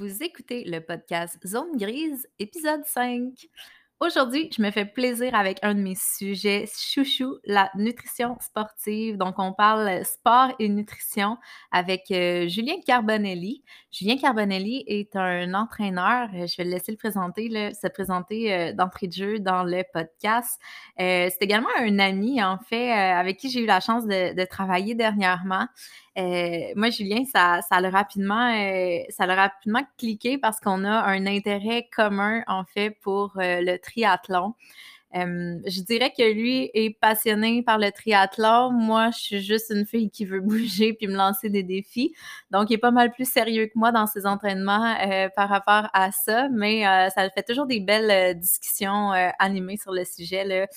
Vous écoutez le podcast Zone Grise, épisode 5. Aujourd'hui, je me fais plaisir avec un de mes sujets chouchou, la nutrition sportive. Donc, on parle sport et nutrition avec euh, Julien Carbonelli. Julien Carbonelli est un entraîneur. Je vais le laisser le se présenter euh, d'entrée de jeu dans le podcast. Euh, c'est également un ami, en fait, avec qui j'ai eu la chance de travailler dernièrement. Euh, moi, Julien, ça, ça, rapidement, euh, rapidement cliqué parce qu'on a un intérêt commun, en fait, pour euh, le triathlon. je dirais que lui est passionné par le triathlon. Moi, je suis juste une fille qui veut bouger puis me lancer des défis. Donc, il est pas mal plus sérieux que moi dans ses entraînements par rapport à ça, mais ça fait toujours des belles discussions animées sur le sujet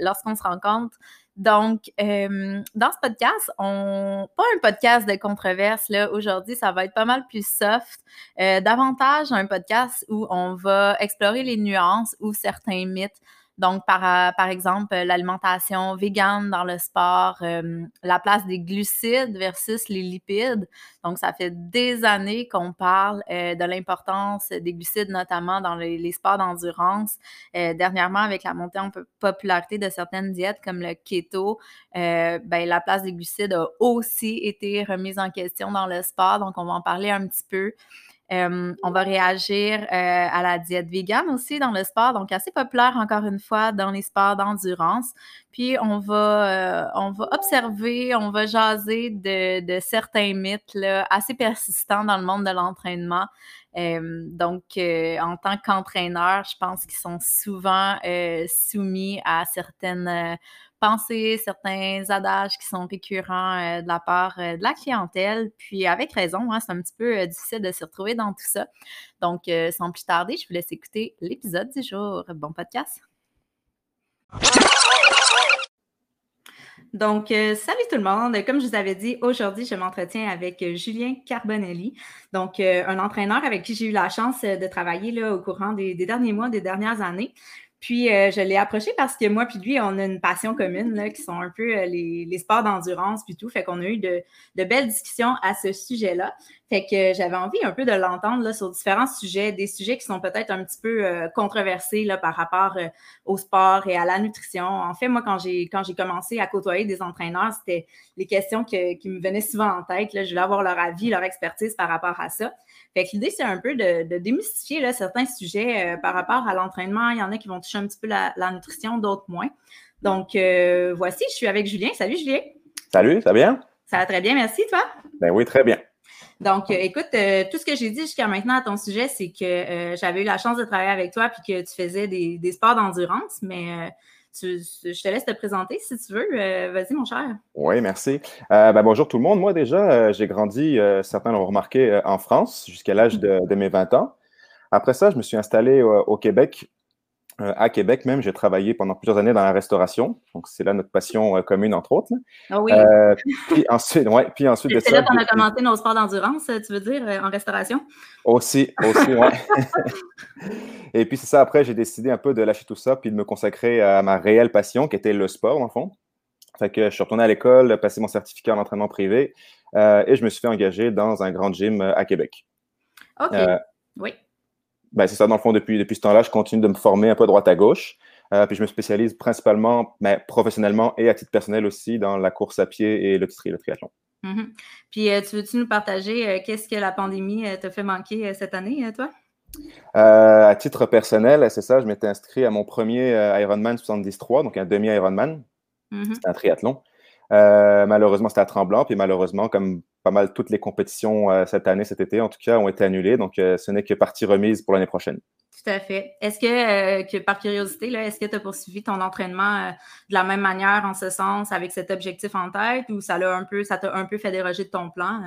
lorsqu'on se rencontre. Donc, euh, dans ce podcast, on pas un podcast de controverse là. Aujourd'hui, ça va être pas mal plus soft, euh, davantage un podcast où on va explorer les nuances ou certains mythes donc, par, euh, par exemple, l'alimentation végane dans le sport, euh, la place des glucides versus les lipides. Donc, ça fait des années qu'on parle euh, de l'importance des glucides, notamment dans les, sports d'endurance. dernièrement, avec la montée en popularité de certaines diètes comme le keto, ben, la place des glucides a aussi été remise en question dans le sport. Donc, on va en parler un petit peu. Euh, on va réagir euh, à la diète vegan aussi dans le sport, donc assez populaire encore une fois dans les sports d'endurance. Puis on va, euh, observer, on va jaser de, certains mythes assez persistants dans le monde de l'entraînement. donc, en tant qu'entraîneur, je pense qu'ils sont souvent soumis à certaines penser certains adages qui sont récurrents euh, de la part euh, de la clientèle. Puis avec raison, hein, c'est un petit peu euh, difficile de se retrouver dans tout ça. Donc, sans plus tarder, je vous laisse écouter l'épisode du jour. Bon podcast. Donc, salut tout le monde. Comme je vous avais dit, aujourd'hui, je m'entretiens avec Julien Carbonelli, donc un entraîneur avec qui j'ai eu la chance de travailler là, au courant des, derniers mois, des dernières années. Puis euh, je l'ai approché parce que moi puis lui, on a une passion commune là, qui sont un peu euh, les, sports d'endurance puis tout. Fait qu'on a eu de, belles discussions à ce sujet-là. Fait que j'avais envie un peu de l'entendre sur différents sujets, des sujets qui sont peut-être un petit peu euh, controversés là, par rapport au sport et à la nutrition. En fait, moi, quand j'ai quand j'ai commencé à côtoyer des entraîneurs, c'était les questions qui me venaient souvent en tête. Là. Je voulais avoir leur avis, leur expertise par rapport à ça. Fait que l'idée, c'est un peu de, démystifier là, certains sujets euh, par rapport à l'entraînement. Il y en a qui vont toucher un petit peu la, nutrition, d'autres moins. Donc, euh, voici, je suis avec Julien. Salut, Julien. Salut, ça va bien? Ça va très bien, merci, toi? Ben oui, très bien. Donc, euh, écoute, tout ce que j'ai dit jusqu'à maintenant à ton sujet, c'est que j'avais eu la chance de travailler avec toi puis que tu faisais des, sports d'endurance, mais je te laisse te présenter si tu veux. Euh, vas-y, mon cher. Oui, merci. Euh, ben, bonjour tout le monde. Moi, déjà, euh, j'ai grandi, certains l'ont remarqué, en France jusqu'à l'âge de, mes 20 ans. Après ça, je me suis installé au Québec euh, à Québec même, j'ai travaillé pendant plusieurs années dans la restauration. Donc, c'est là notre passion euh, commune, entre autres. Ah oui. Euh, puis ensuite, ouais, puis ensuite de ça. C'est là qu'on a commenté nos sports d'endurance, tu veux dire, en restauration? Aussi, aussi, oui. Et puis, c'est ça, après, j'ai décidé un peu de lâcher tout ça, puis de me consacrer à ma réelle passion, qui était le sport, en fond. Fait que je suis retourné à l'école, passé mon certificat en entraînement privé, et je me suis fait engager dans un grand gym à Québec. OK. oui. Ben, c'est ça, dans le fond, depuis, depuis ce temps-là, je continue de me former un peu à droite à gauche. Euh, puis je me spécialise principalement, mais ben, professionnellement et à titre personnel aussi, dans la course à pied et le, le triathlon. Mm-hmm. Puis euh, tu veux-tu nous partager euh, qu'est-ce que la pandémie t'a fait manquer cette année, toi? à titre personnel, c'est ça, je m'étais inscrit à mon premier Ironman 73, donc un demi-Ironman. Mm-hmm. C'était un triathlon. Malheureusement, c'était à Tremblant, puis malheureusement, comme pas mal toutes les compétitions euh, cette année, cet été, en tout cas, ont été annulées. Donc, euh, ce n'est que partie remise pour l'année prochaine. Tout à fait. Est-ce que, euh, que par curiosité, est-ce que tu as poursuivi ton entraînement de la même manière, en ce sens, avec cet objectif en tête, ou ça l'a un peu, ça t'a un peu fait déroger de ton plan?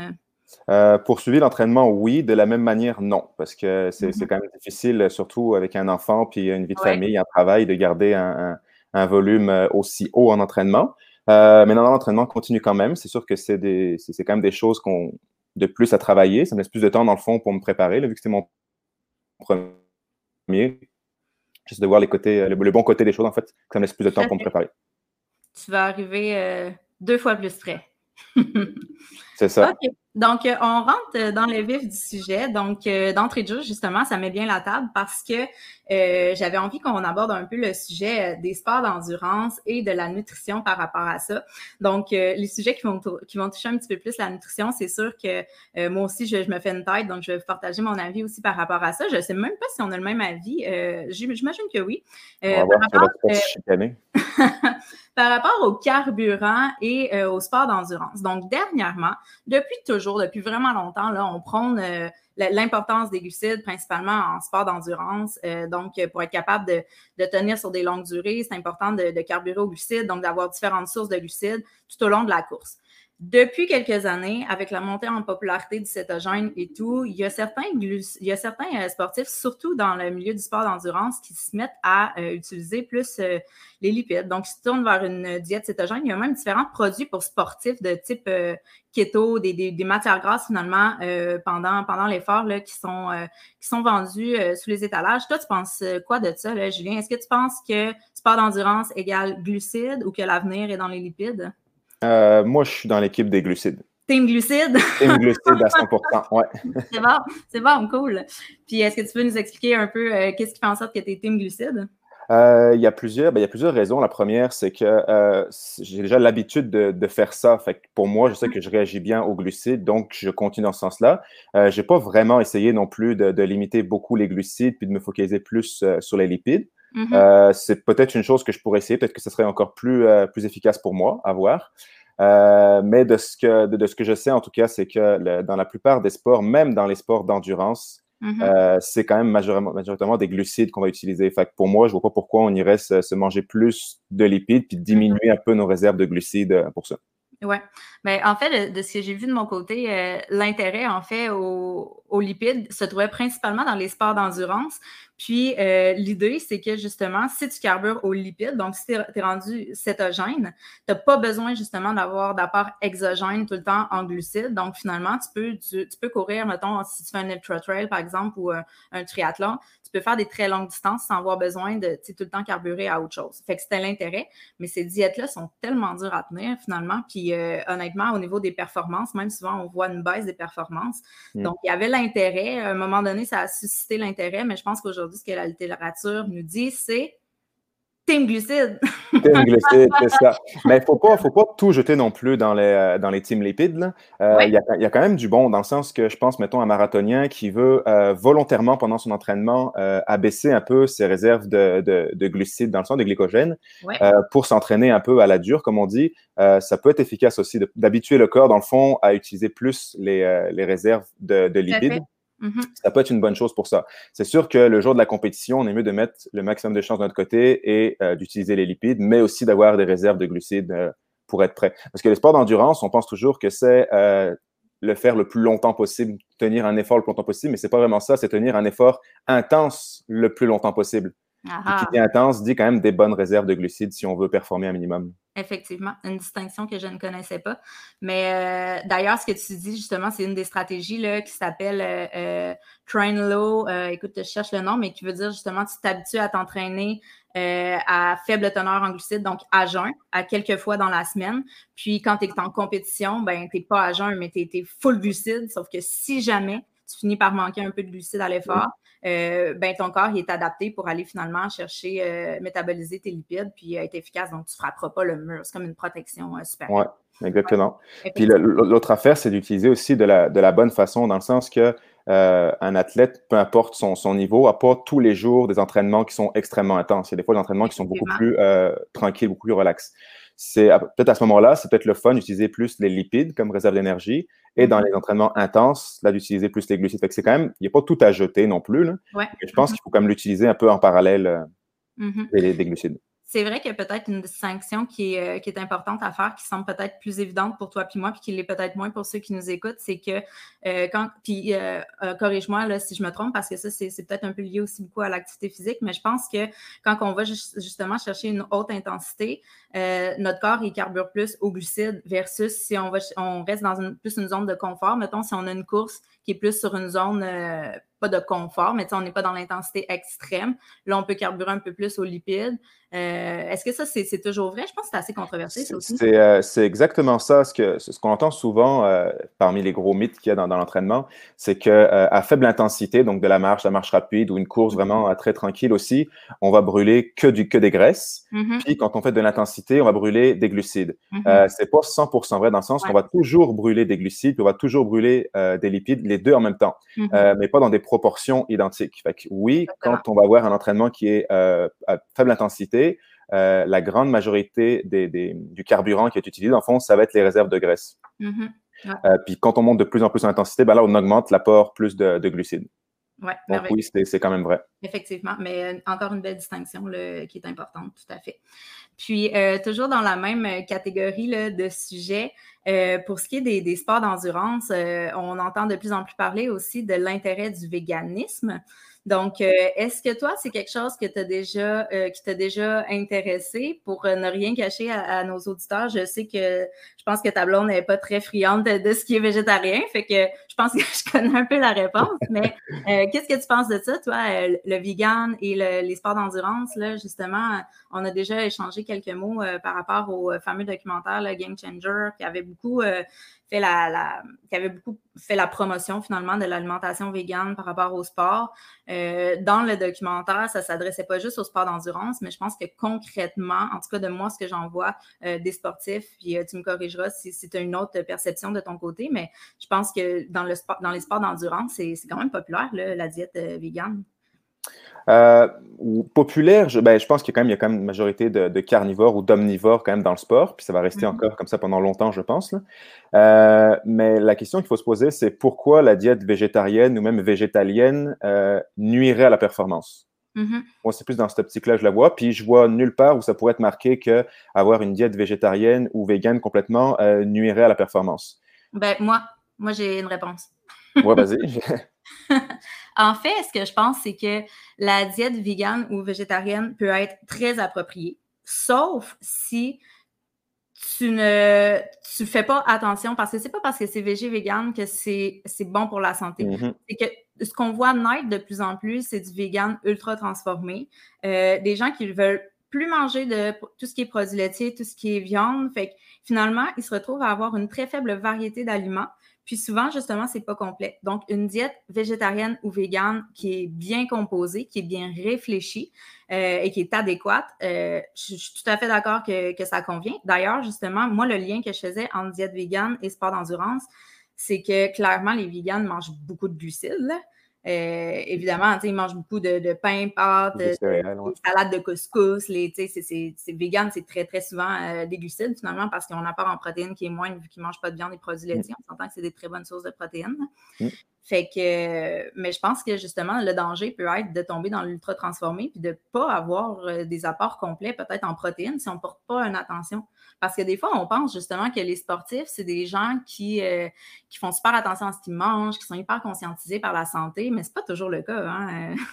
poursuivi l'entraînement, oui. De la même manière, non. Parce que c'est mm-hmm. quand même difficile, surtout avec un enfant, puis une vie de famille, un travail, de garder un, un volume aussi haut en entraînement. Euh, mais non, l'entraînement continue quand même. C'est sûr que c'est quand même des choses qu'on de plus à travailler. Ça me laisse plus de temps, dans le fond, pour me préparer, vu que c'est mon premier. Juste de voir les côtés, le, bon côté des choses, en fait. Ça me laisse plus de temps pour me préparer. Tu vas arriver euh, deux fois plus près. c'est ça. Donc, euh, on rentre euh, dans le vif du sujet. Donc, euh, d'entrée de jeu, justement, ça met bien la table parce que j'avais envie qu'on aborde un peu le sujet des sports d'endurance et de la nutrition par rapport à ça. Donc, les sujets qui vont, qui vont toucher un petit peu plus la nutrition, c'est sûr que moi aussi, je, me fais une tête, donc je vais partager mon avis aussi par rapport à ça. Je ne sais même pas si on a le même avis. J'imagine que oui. on va voir, par rapport au carburant et au sport d'endurance. Donc, dernièrement, depuis toujours, depuis vraiment longtemps, on prône euh, l'importance des glucides, principalement en sport d'endurance. Euh, donc, pour être capable de, tenir sur des longues durées, c'est important de, de carburer aux glucides, donc d'avoir différentes sources de glucides tout au long de la course. Depuis quelques années, avec la montée en popularité du cétogène et tout, il y a certains, il y a certains euh, sportifs, surtout dans le milieu du sport d'endurance, qui se mettent à euh, utiliser plus euh, les lipides. Donc, ils se tournent vers une diète cétogène. Il y a même différents produits pour sportifs de type keto, des, matières grasses finalement pendant, l'effort qui, sont, qui sont vendus sous les étalages. Toi, tu penses quoi de ça, Julien? Est-ce que tu penses que sport d'endurance égale glucides ou que l'avenir est dans les lipides? Euh, moi, je suis dans l'équipe des glucides. Team glucides? Team glucides à 100%, ouais. c'est bon, c'est bon, cool. Puis, est-ce que tu peux nous expliquer un peu euh, qu'est-ce qui fait en sorte que tu es team glucides? Euh, il, y a plusieurs, ben, il y a plusieurs raisons. La première, c'est que j'ai déjà l'habitude de, faire ça. Fait pour moi, je sais que je réagis bien aux glucides, donc je continue dans ce sens-là. je n'ai pas vraiment essayé non plus de, de, limiter beaucoup les glucides puis de me focaliser plus sur les lipides. Mm-hmm. Euh, c'est peut-être une chose que je pourrais essayer, peut-être que ce serait encore plus, euh, plus efficace pour moi à voir. Euh, mais de ce, que, de, ce que je sais, en tout cas, c'est que dans la plupart des sports, même dans les sports d'endurance, mm-hmm. c'est quand même majoritairement, des glucides qu'on va utiliser. Fait pour moi, je ne vois pas pourquoi on irait se, manger plus de lipides puis diminuer un peu nos réserves de glucides pour ça. Oui. Mais en fait, de, ce que j'ai vu de mon côté, l'intérêt, en fait, aux, aux, lipides se trouvait principalement dans les sports d'endurance. Puis euh, l'idée, c'est que justement, si tu carbures aux lipides, donc si tu es, rendu cétogène, tu n'as pas besoin justement d'avoir d'apport exogène tout le temps en glucides. Donc finalement, tu peux, tu, peux courir, mettons, si tu fais un ultra trail par exemple ou un, triathlon, tu peux faire des très longues distances sans avoir besoin de tout le temps carburer à autre chose. Fait que c'était l'intérêt, mais ces diètes-là sont tellement dures à tenir finalement. Puis euh, honnêtement, au niveau des performances, même souvent on voit une baisse des performances. Mm. Donc il y avait l'intérêt. À un moment donné, ça a suscité l'intérêt, mais je pense qu'aujourd'hui, ce que la littérature nous dit, c'est Team glucides. team glucides, c'est ça. Mais il ne faut pas, faut pas tout jeter non plus dans les, euh, dans les teams lipides. Euh, il y, a, quand même du bon, dans le sens que je pense, mettons, un marathonien qui veut euh, volontairement, pendant son entraînement, abaisser un peu ses réserves de, de, glucides, dans le sens de glycogène, pour s'entraîner un peu à la dure, comme on dit. ça peut être efficace aussi d'habituer le corps, dans le fond, à utiliser plus les, les réserves de, lipides. Mm-hmm. Ça peut être une bonne chose pour ça. C'est sûr que le jour de la compétition, on est mieux de mettre le maximum de chances de notre côté et euh, d'utiliser les lipides, mais aussi d'avoir des réserves de glucides euh, pour être prêt. Parce que les sports d'endurance, on pense toujours que c'est euh, le faire le plus longtemps possible, tenir un effort le plus longtemps possible, mais c'est pas vraiment ça, c'est tenir un effort intense le plus longtemps possible. Qui dit intense dit quand même des bonnes réserves de glucides si on veut performer un minimum. Effectivement, une distinction que je ne connaissais pas. Mais euh, d'ailleurs, ce que tu dis justement, c'est une des stratégies là, qui s'appelle euh, euh, Train Low. écoute, je cherche le nom, mais qui veut dire justement tu t'habitues à t'entraîner à faible teneur en glucides, donc à jeun, à quelques fois dans la semaine. Puis quand tu es en compétition, ben, tu n'es pas à jeun, mais tu es, full glucides. Sauf que si jamais tu finis par manquer un peu de glucides à l'effort, euh, ben, ton corps est adapté pour aller finalement chercher, euh, métaboliser tes lipides puis être efficace. Donc, tu ne frapperas pas le mur. C'est comme une protection euh, super. Oui, exactement. Puis l'autre affaire, c'est d'utiliser aussi de la, de la, bonne façon, dans le sens que un athlète, peu importe son, son niveau, n'a pas tous les jours des entraînements qui sont extrêmement intenses. Il y a des fois des entraînements qui sont beaucoup plus tranquilles, beaucoup plus relax c'est peut-être à ce moment-là, c'est peut-être le fun d'utiliser plus les lipides comme réserve d'énergie et dans les entraînements intenses, là, d'utiliser plus les glucides. Fait que c'est quand même, il n'y a pas tout à jeter non plus. Là. je pense mm-hmm. qu'il faut quand même l'utiliser un peu en parallèle euh, mm-hmm. des, glucides. C'est vrai qu'il y a peut-être une distinction qui est, euh, qui est, importante à faire, qui semble peut-être plus évidente pour toi puis moi, puis qui l'est peut-être moins pour ceux qui nous écoutent, c'est que euh, quand, puis euh, corrige-moi là si je me trompe, parce que ça, c'est peut-être un peu lié aussi beaucoup à l'activité physique, mais je pense que quand on va justement chercher une haute intensité, notre corps, il carbure plus au glucides versus si on, va, on reste dans une, plus une zone de confort. Mettons, si on a une course qui est plus sur une zone pas de confort, mais on n'est pas dans l'intensité extrême. Là, on peut carburer un peu plus aux lipides. Euh, est-ce que ça, c'est toujours vrai? Je pense que c'est assez controversé, ça aussi. C'est euh, exactement ça. Ce qu'on ce entend souvent euh, parmi les gros mythes qu'il y a dans, l'entraînement, c'est qu'à faible intensité, donc de la marche, la marche rapide ou une course mm-hmm. vraiment très tranquille aussi, on va brûler que, du, que des graisses. Mm-hmm. Puis quand on fait de l'intensité, on va brûler des glucides. Mm-hmm. c'est pas 100% vrai dans le sens qu'on va toujours brûler des glucides, puis on va toujours brûler des lipides, les deux en même temps, mais pas dans des proportions identiques. Fait que oui, quand on va avoir un entraînement qui est à faible intensité, euh, la grande majorité du carburant qui est utilisé, en fond, ça va être les réserves de graisse. Euh, puis quand on monte de plus en plus en intensité, ben là, on augmente l'apport plus de, glucides. Ouais, Donc oui, c'est quand même vrai. Effectivement, mais euh, encore une belle distinction qui est importante, tout à fait. Puis, toujours dans la même catégorie de sujets, pour ce qui est des, des sports d'endurance, on entend de plus en plus parler aussi de l'intérêt du véganisme. Donc, euh, est-ce que toi, c'est quelque chose que as déjà, euh, qui t'a déjà intéressé? Pour euh, ne rien cacher à, nos auditeurs? Je sais que je pense que ta blonde n'est pas très friande de, ce qui est végétarien, fait que pense que je connais un peu la réponse, mais qu'est-ce que tu penses de ça, toi, le vegan et les sports d'endurance? Là, justement, on a déjà échangé quelques mots par rapport au fameux documentaire Game Changer qui avait beaucoup fait la, qui avait beaucoup fait la promotion finalement de l'alimentation végane par rapport au sport. Euh, dans le documentaire, ça s'adressait pas juste au sport d'endurance, mais je pense que concrètement, en tout cas de moi, ce que j'en vois euh, des sportifs, puis euh, tu me corrigeras si, si tu as une autre perception de ton côté, mais je pense que dans, le sport, dans les sports d'endurance, c'est quand même populaire, la diète végane. Euh, populaire, je, ben, je pense qu'il y a quand même, il y a quand même une majorité de, carnivores ou d'omnivores quand même dans le sport, puis ça va rester mhm. encore comme ça pendant longtemps, je pense. Euh, mais la question qu'il faut se poser, c'est pourquoi la diète végétarienne ou même végétalienne euh, nuirait à la performance? Mhm. Moi, c'est plus dans cette optique-là que je la vois. Puis je vois nulle part où ça pourrait être marqué que avoir une diète végétarienne ou végane complètement nuirait à la performance. Ben, moi, moi j'ai une réponse. ouais, vas-y. En fait, ce que je pense, c'est que la diète végane ou végétarienne peut être très appropriée, sauf si tu ne tu fais pas attention parce que c'est pas parce que c'est végé vegan que c'est bon pour la santé. Mm-hmm. C'est que ce qu'on voit naître de plus en plus, c'est du vegan ultra transformé. Euh, des gens qui veulent plus manger de tout ce qui est produits laitiers, tout ce qui est viande. Fait que finalement, ils se retrouvent à avoir une très faible variété d'aliments. Puis souvent, justement, c'est pas complet. Donc, une diète végétarienne ou végane qui est bien composée, qui est bien réfléchie euh, et qui est adéquate, euh, je, suis tout à fait d'accord que, que, ça convient. D'ailleurs, justement, moi, le lien que je faisais entre diète végane et sport d'endurance, c'est que clairement, les véganes mangent beaucoup de glucides. Euh, évidemment, ils mangent beaucoup de, pain, pâtes, de, salades de couscous. C'est vegan, c'est très, très souvent euh, des glucides finalement parce qu'on a un apport en protéines qui est moins vu qu'ils ne mangent pas de viande et produits laitiers. On s'entend que c'est des très bonnes sources de protéines. Mm. Fait que, mais je pense que justement, le danger peut être de tomber dans l'ultra transformé puis de ne pas avoir euh, des apports complets, peut-être en protéines, si on ne porte pas une attention. Parce que des fois, on pense justement que les sportifs, c'est des gens qui, euh, qui font super attention à ce qu'ils mangent, qui sont hyper conscientisés par la santé, mais ce n'est pas toujours le cas. Hein.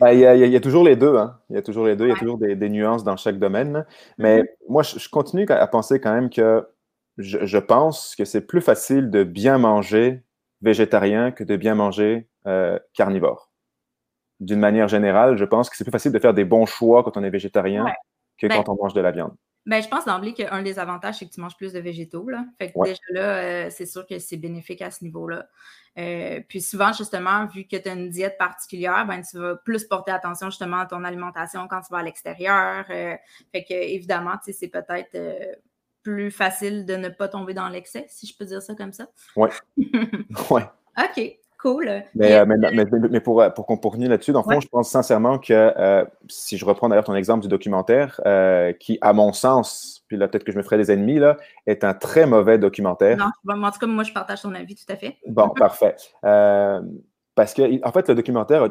Ben, il, y a, toujours les deux. Hein. Il y a toujours les deux. Il y a toujours des, nuances dans chaque domaine. Mais mm-hmm. moi, je, continue à penser quand même que je pense que c'est plus facile de bien manger végétarien que de bien manger euh, carnivore. D'une manière générale, je pense que c'est plus facile de faire des bons choix quand on est végétarien que ben quand on mange de la viande. Ben, je pense d'emblée qu'un des avantages, c'est que tu manges plus de végétaux. Là. Fait que déjà là, euh, c'est sûr que c'est bénéfique à ce niveau-là. Euh, puis souvent, justement, vu que tu as une diète particulière, ben, tu vas plus porter attention justement à ton alimentation quand tu vas à l'extérieur. fait que évidemment, c'est peut-être plus facile de ne pas tomber dans l'excès, si je peux dire ça comme ça. Oui. ouais. OK. Cool. Mais, euh, mais, pour, pour qu'on là-dessus, dans le fond, je pense sincèrement que euh, si je reprends d'ailleurs ton exemple du documentaire, euh, qui, à mon sens, puis là, peut-être que je me ferai des ennemis, là, est un très mauvais documentaire. Non, en tout cas, moi, je partage ton avis, tout à fait. Bon, parfait. parce que, en fait, le documentaire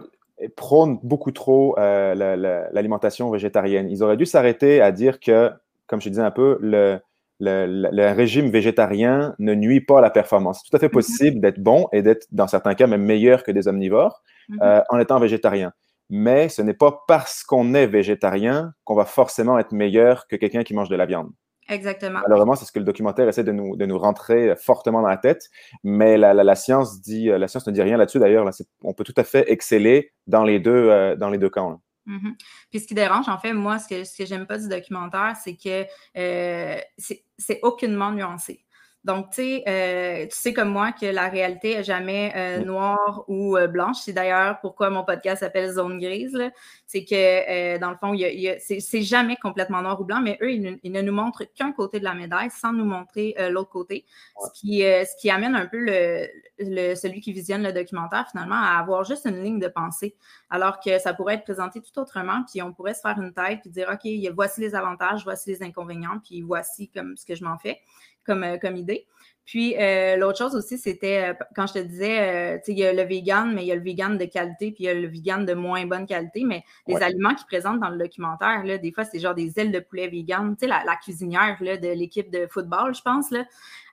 prônent beaucoup trop l'alimentation végétarienne. Ils auraient dû s'arrêter à dire que, comme je disais un peu, le, le, régime végétarien ne nuit pas à la performance. C'est tout à fait mm-hmm. possible d'être bon et d'être, dans certains cas, même meilleur que des omnivores mm-hmm. euh, en étant végétarien. Mais ce n'est pas parce qu'on est végétarien qu'on va forcément être meilleur que quelqu'un qui mange de la viande. Exactement. Malheureusement, c'est ce que le documentaire essaie de nous, de nous rentrer fortement dans la tête, mais la, la, science, dit, euh, la science ne dit rien là-dessus d'ailleurs. on peut tout à fait exceller dans les deux, euh, dans les deux camps. Mm-hmm. Puis ce qui dérange, en fait, moi, ce que, ce que j'aime pas du documentaire, c'est que euh, c'est aucunement nuancé. Donc, tu sais, euh, tu sais comme moi que la réalité n'est jamais euh, noire ou euh, blanche. C'est d'ailleurs pourquoi mon podcast s'appelle Zone grise. C'est que, dans le fond, c'est jamais complètement noir ou blanc, mais eux, ils, ne nous montrent qu'un côté de la médaille sans nous montrer l'autre côté. Ce, qui, ce qui amène un peu le, celui qui visionne le documentaire, finalement, à avoir juste une ligne de pensée. Alors que ça pourrait être présenté tout autrement, puis on pourrait se faire une tête et dire, OK, voici les avantages, voici les inconvénients, puis voici comme ce que je m'en fais comme, euh, comme idée. Puis euh, l'autre chose aussi, c'était euh, quand je te disais, tu sais, il y a le vegan, mais il y a le vegan de qualité, puis il y a le vegan de moins bonne qualité. Mais les aliments qu'ils présentent dans le documentaire, là, des fois, c'est genre des ailes de poulet vegan. Tu sais, la, cuisinière là, de l'équipe de football, je pense, là,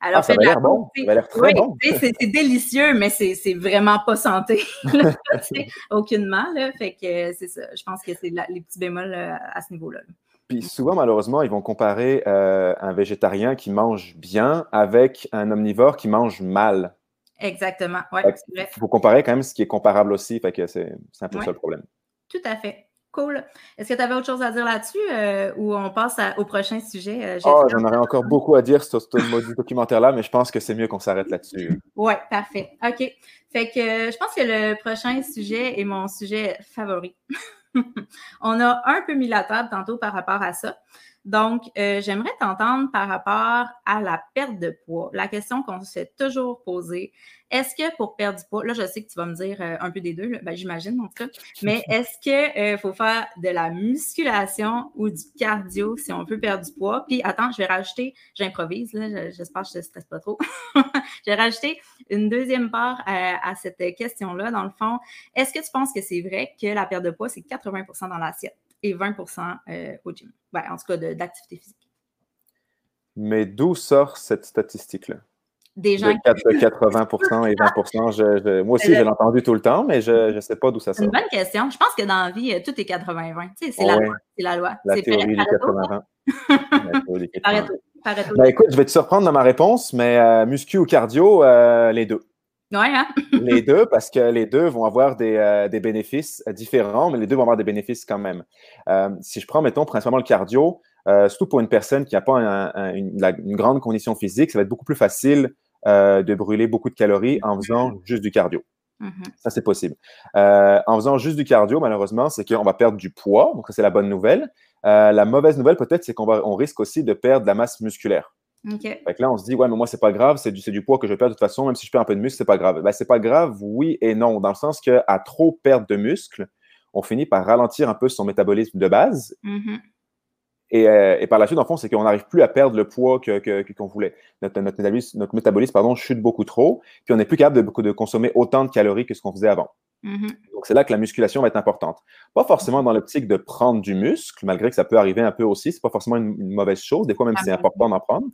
elle a ah, fait ça l'air bon. Ça a l'air très bon. C'est délicieux, mais c'est vraiment pas santé. aucunement. Là, fait que c'est ça. Je pense que c'est les petits bémols à ce niveau-là. là puis souvent, malheureusement, ils vont comparer euh, un végétarien qui mange bien avec un omnivore qui mange mal. Exactement, oui. Il faut comparer quand même ce qui est comparable aussi, fait que c'est un peu ça le problème. Tout à fait. Cool. Est-ce que tu avais autre chose à dire là-dessus euh, ou on passe au prochain sujet? oh, j'en aurais encore beaucoup à dire sur ce documentaire-là, mais je pense que c'est mieux qu'on s'arrête là-dessus. Oui, parfait. OK. Fait que je pense que le prochain sujet est mon sujet favori. On a un peu mis la table tantôt par rapport à ça. Donc, euh, j'aimerais t'entendre par rapport à la perte de poids. La question qu'on s'est toujours posée, est-ce que pour perdre du poids, là, je sais que tu vas me dire euh, un peu des deux, ben, j'imagine en tout cas, mais est-ce qu'il euh, faut faire de la musculation ou du cardio si on veut perdre du poids? Puis, attends, je vais rajouter, j'improvise, j'espère que je ne te stresse pas trop. je vais rajouter une deuxième part à cette question-là. Dans le fond, est-ce que tu penses que c'est vrai que la perte de poids, c'est 80% dans l'assiette? Et 20 euh, au gym. Ben, en tout cas, d'activité physique. Mais d'où sort cette statistique-là? Des gens de 80 et 20 Moi aussi, je l'ai entendu tout le temps, mais je ne sais pas d'où ça sort. C'est une bonne question. Je pense que dans la vie, euh, tout est 80-20. c'est la, loi. la loi. La théorie du 80-20. Ben, écoute, je vais te surprendre dans ma réponse, mais euh, muscu ou cardio, les deux. Hein? les deux, parce que les deux vont avoir des, euh, bénéfices différents, mais les deux vont avoir des bénéfices quand même. Euh, si je prends, mettons, principalement le cardio, euh, surtout pour une personne qui n'a pas une, grande condition physique, ça va être beaucoup plus facile de brûler beaucoup de calories en faisant juste du cardio. Mm-hmm. Ça, c'est possible. en faisant juste du cardio, malheureusement, c'est qu'on va perdre du poids, donc c'est la bonne nouvelle. la mauvaise nouvelle, peut-être, c'est qu'on on risque aussi de perdre de la masse musculaire. Fait que là, on se dit, ouais, mais moi, c'est pas grave, c'est du, du, poids que je perds de toute façon, même si je perds un peu de muscle, c'est pas grave. Ben, c'est pas grave, oui et non, dans le sens qu'à trop perdre de muscle, on finit par ralentir un peu son métabolisme de base. Mm-hmm. Euh, et, par la suite, en fond, c'est qu'on n'arrive plus à perdre le poids qu'on que, voulait. Notre, notre, métabolisme, notre métabolisme pardon, chute beaucoup trop, puis on n'est plus capable de, de, consommer autant de calories que ce qu'on faisait avant. Mm-hmm. Donc, c'est là que la musculation va être importante. Pas forcément dans l'optique de prendre du muscle, malgré que ça peut arriver un peu aussi. C'est pas forcément une, une, mauvaise chose. Des fois, même si c'est important d'en prendre.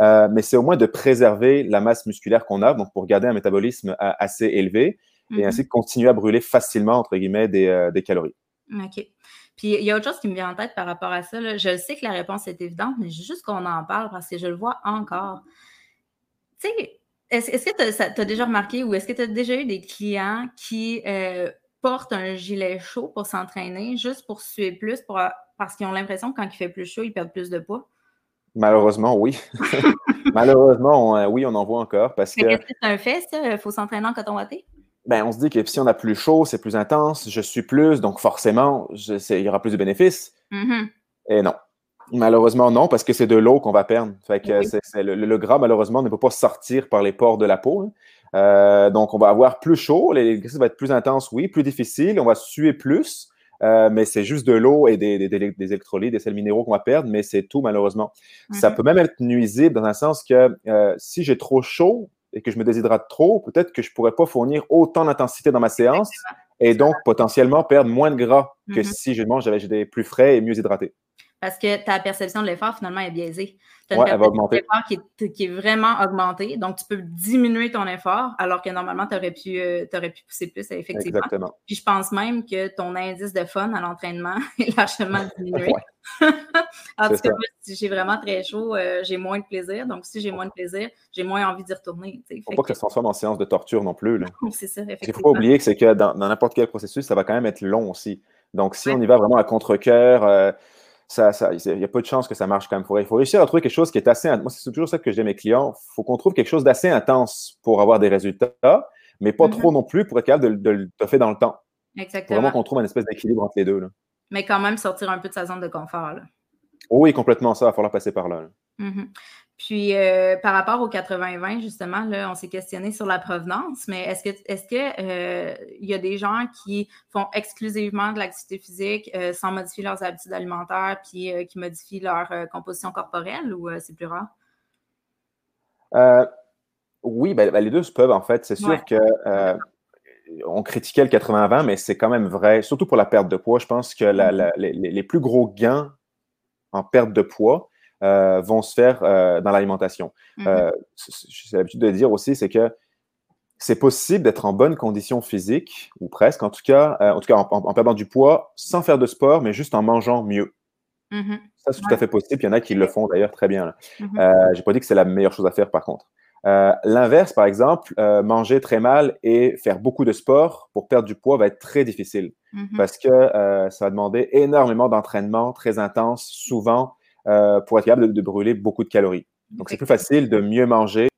Euh, mais c'est au moins de préserver la masse musculaire qu'on a, donc pour garder un métabolisme assez élevé et mhm. ainsi continuer à brûler facilement, entre guillemets, des, euh, des, calories. OK. Puis il y a autre chose qui me vient en tête par rapport à ça. Je sais que la réponse est évidente, mais juste qu'on en parle parce que je le vois encore. Tu sais, est-ce que tu as, déjà remarqué ou est-ce que tu as déjà eu des clients qui portent un gilet chaud pour s'entraîner juste pour suer plus pour, parce qu'ils ont l'impression que quand il fait plus chaud, ils perdent plus de poids? Malheureusement, oui. Malheureusement, oui, on en voit encore parce que. Est-ce que c'est un fait, ça? Il faut s'entraîner en coton watté? Ben, on se dit que si on a plus chaud, c'est plus intense, je suis plus, donc forcément, il y aura plus de bénéfices. Mm-hmm. Et non. Malheureusement, non, parce que c'est de l'eau qu'on va perdre. Fait que le, gras, malheureusement, ne peut pas sortir par les pores de la peau. Hein. Euh, donc, on va avoir plus chaud, l'exercice va être plus intense, oui, plus difficile, on va suer plus. Euh, mais c'est juste de l'eau et des, des, des, électrolytes, des sels minéraux qu'on va perdre, mais c'est tout malheureusement. Ça mhm. peut même être nuisible dans un sens que euh, si j'ai trop chaud et que je me déshydrate trop, peut-être que je ne pourrais pas fournir autant d'intensité dans ma séance et donc potentiellement perdre moins de gras que mm-hmm. si je mange des plus frais et mieux hydraté. Parce que ta perception de l'effort, finalement, est biaisée. Tu as une perception de l'effort qui est, vraiment augmentée. Donc, tu peux diminuer ton effort alors que normalement, tu aurais, pu, euh, pu pousser plus, effectivement. Exactement. Puis, je pense même que ton indice de fun à l'entraînement est largement diminué. en tout cas, si j'ai vraiment très chaud, euh, j'ai moins de plaisir. Donc, si j'ai moins de plaisir, j'ai moins envie d'y retourner. Il ne faut pas que ça se transforme en séance de torture non plus. c'est ça, effectivement. Il ne faut pas oublier que c'est que dans n'importe quel processus, ça va quand même être long aussi. Donc, si on y va vraiment à contre-coeur, euh, il y a peu de chances que ça marche quand même. Il faut réussir à trouver quelque chose qui est assez. Moi, c'est toujours ça que je dis à mes clients. Il faut qu'on trouve quelque chose d'assez intense pour avoir des résultats, mais pas trop mm-hmm. non plus pour être capable de, le faire dans le temps. Exactement. vraiment qu'on trouve une espèce d'équilibre entre les deux. Là. Mais quand même sortir un peu de sa zone de confort. Là. Oui, complètement ça. Il va falloir passer par là. Mm-hmm. Puis, euh, par rapport au 80-20, justement, là, on s'est questionné sur la provenance, mais est-ce que est-ce que euh, y a des gens qui font exclusivement de l'activité physique euh, sans modifier leurs habitudes alimentaires, puis qui modifient leur composition corporelle, ou c'est plus rare? oui, ben, ben, les deux se peuvent, en fait. C'est sûr que on critiquait le 80-20, mais c'est quand même vrai, surtout pour la perte de poids. Je pense que mm-hmm. les, plus gros gains en perte de poids, euh, vont se faire euh, dans l'alimentation. Mm-hmm. Euh, j'ai l'habitude de dire aussi, c'est que c'est possible d'être en bonne condition physique, ou presque, en tout cas, en, tout cas en, perdant du poids, sans faire de sport, mais juste en mangeant mieux. Mm-hmm. Ça, c'est tout à fait possible. Il y en a qui le font d'ailleurs très bien. Mm-hmm. Je n'ai pas dit que c'est la meilleure chose à faire, par contre. L'inverse, par exemple, manger très mal et faire beaucoup de sport pour perdre du poids va être très difficile parce que ça va demander énormément d'entraînement très intense, souvent euh, pour être capable de, brûler beaucoup de calories. Donc, c'est plus facile de mieux manger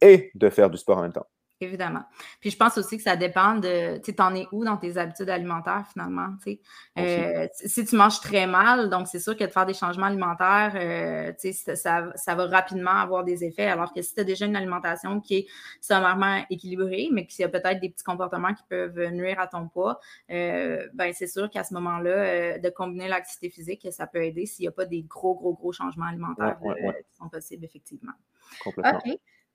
et de faire du sport en même temps. Évidemment. Puis je pense aussi que ça dépend de, tu sais, t'en es où dans tes habitudes alimentaires finalement, tu sais? Euh, si tu manges très mal, donc c'est sûr que de faire des changements alimentaires, euh, tu sais, ça, ça, va rapidement avoir des effets, alors que si tu as déjà une alimentation qui est sommairement équilibrée, mais qu'il y a peut-être des petits comportements qui peuvent nuire à ton poids, euh, ben c'est sûr qu'à ce moment-là, de combiner l'activité physique, ça peut aider s'il n'y a pas des gros, gros, gros changements alimentaires qui sont possibles, effectivement. Complètement.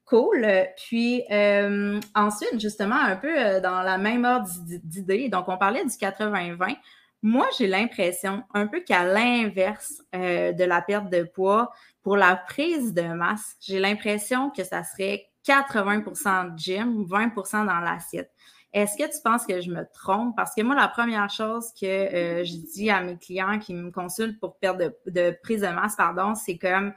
Cool. Puis euh, ensuite, justement, un peu euh, dans la même ordre d'idée, donc on parlait du 80-20. Moi, j'ai l'impression, un peu qu'à l'inverse euh, de la perte de poids, pour la prise de masse, j'ai l'impression que ça serait 80% de gym, 20% dans l'assiette. Est-ce que tu penses que je me trompe? Parce que moi, la première chose que je dis à mes clients qui me consultent pour perte de, de prise de masse, pardon, c'est comme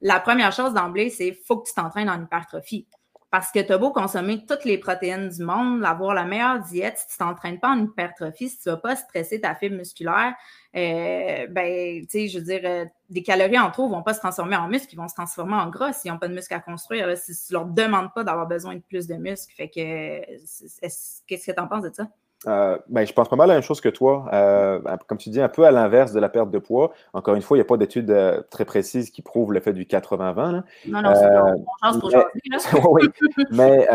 la première chose d'emblée, c'est faut que tu t'entraînes en hypertrophie. Parce que tu as beau consommer toutes les protéines du monde, avoir la meilleure diète, si tu t'entraînes pas en hypertrophie, si tu vas pas stresser ta fibre musculaire, euh, ben, tu sais, je veux dire, euh, des calories en trop vont pas se transformer en muscles, ils vont se transformer en gras s'ils n'ont pas de muscles à construire, si tu leur demandes pas d'avoir besoin de plus de muscles. Fait que, qu'est-ce que tu en penses de ça? Euh, ben, je pense pas mal à la même chose que toi. Euh, comme tu dis, un peu à l'inverse de la perte de poids. Encore une fois, il n'y a pas d'études euh, très précises qui prouvent le fait du 80-20. Non, non, c'est chance pour mais, oui, mais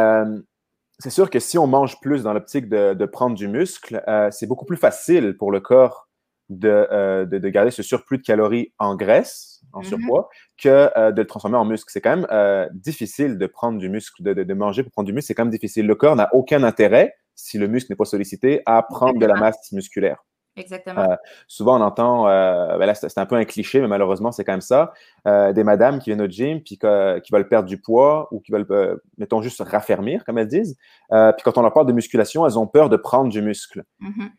c'est sûr que si on mange plus dans l'optique de, prendre du muscle, c'est beaucoup plus facile pour le corps de, de, garder ce surplus de calories en graisse, en mm-hmm. surpoids, que de le transformer en muscle. C'est quand même difficile de prendre du muscle, de manger pour prendre du muscle. C'est quand même difficile. Le corps n'a aucun intérêt si le muscle n'est pas sollicité, à prendre de la masse musculaire. Exactement. Euh, souvent, on entend, euh, ben là, c'est un peu un cliché, mais malheureusement, c'est quand même ça, euh, des madames qui viennent au gym puis qui veulent perdre du poids ou qui veulent, mettons, juste se raffermir, comme elles disent. puis quand on leur parle de musculation, elles ont peur de prendre du muscle. Mm-hmm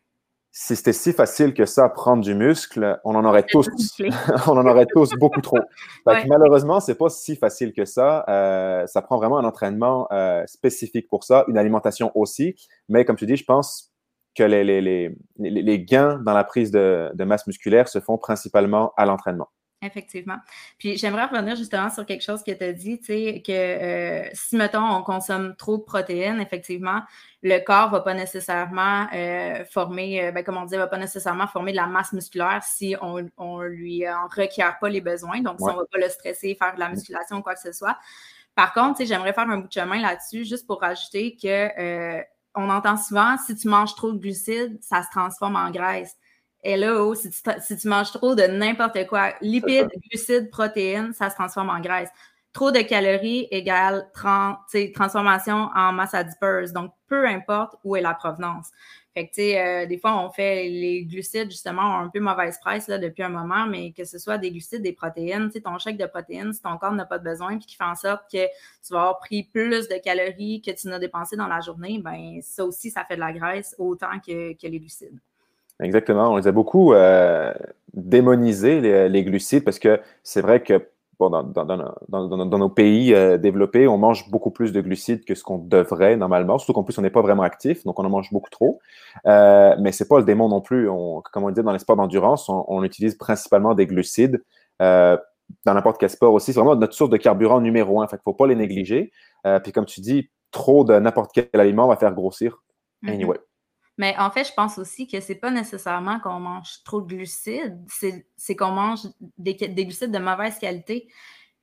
si c'était si facile que ça, prendre du muscle, on en aurait tous, on en aurait tous beaucoup trop. Malheureusement, Malheureusement, c'est pas si facile que ça. Euh, ça prend vraiment un entraînement euh, spécifique pour ça, une alimentation aussi. Mais comme tu dis, je pense que les, les, les, les gains dans la prise de, de masse musculaire se font principalement à l'entraînement. Effectivement. Puis j'aimerais revenir justement sur quelque chose que tu as dit, tu sais, que euh, si, mettons, on consomme trop de protéines, effectivement, le corps ne va pas nécessairement euh, former, euh, ben, comme on dit, va pas nécessairement former de la masse musculaire si on ne lui en requiert pas les besoins. Donc, si on ne va pas le stresser, faire de la musculation ou quoi que ce soit. Par contre, tu sais, j'aimerais faire un bout de chemin là-dessus, juste pour rajouter que on entend souvent, si tu manges trop de glucides, ça se transforme en graisse. Hello, si tu, si tu manges trop de n'importe quoi, lipides, glucides, protéines, ça se transforme en graisse. trop de calories égale transformation en masse adipeuse. Donc, peu importe où est la provenance. Fait que, tu sais, euh, des fois, on fait les glucides, justement, ont un peu mauvaise presse là, depuis un moment, mais que ce soit des glucides, des protéines, tu sais, ton chèque de protéines, si ton corps n'a pas de besoin, puis qui fait en sorte que tu vas avoir pris plus de calories que tu n'as dépensé dans la journée, ben ça aussi, ça fait de la graisse autant que, les glucides. Exactement. On les a beaucoup euh, démonisés, les, les, glucides, parce que c'est vrai que dans, nos pays euh, développés, on mange beaucoup plus de glucides que ce qu'on devrait normalement, surtout qu'en plus, on n'est pas vraiment actif, donc on en mange beaucoup trop. Euh, mais ce n'est pas le démon non plus. comme on dit dans les sports d'endurance, on, utilise principalement des glucides. Dans n'importe quel sport aussi, c'est vraiment notre source de carburant numéro un. il ne faut pas les négliger. puis comme tu dis, trop de n'importe quel aliment va faire grossir. Mm-hmm. Anyway. Mais en fait, je pense aussi que c'est pas nécessairement qu'on mange trop de glucides, c'est qu'on mange des, glucides de mauvaise qualité.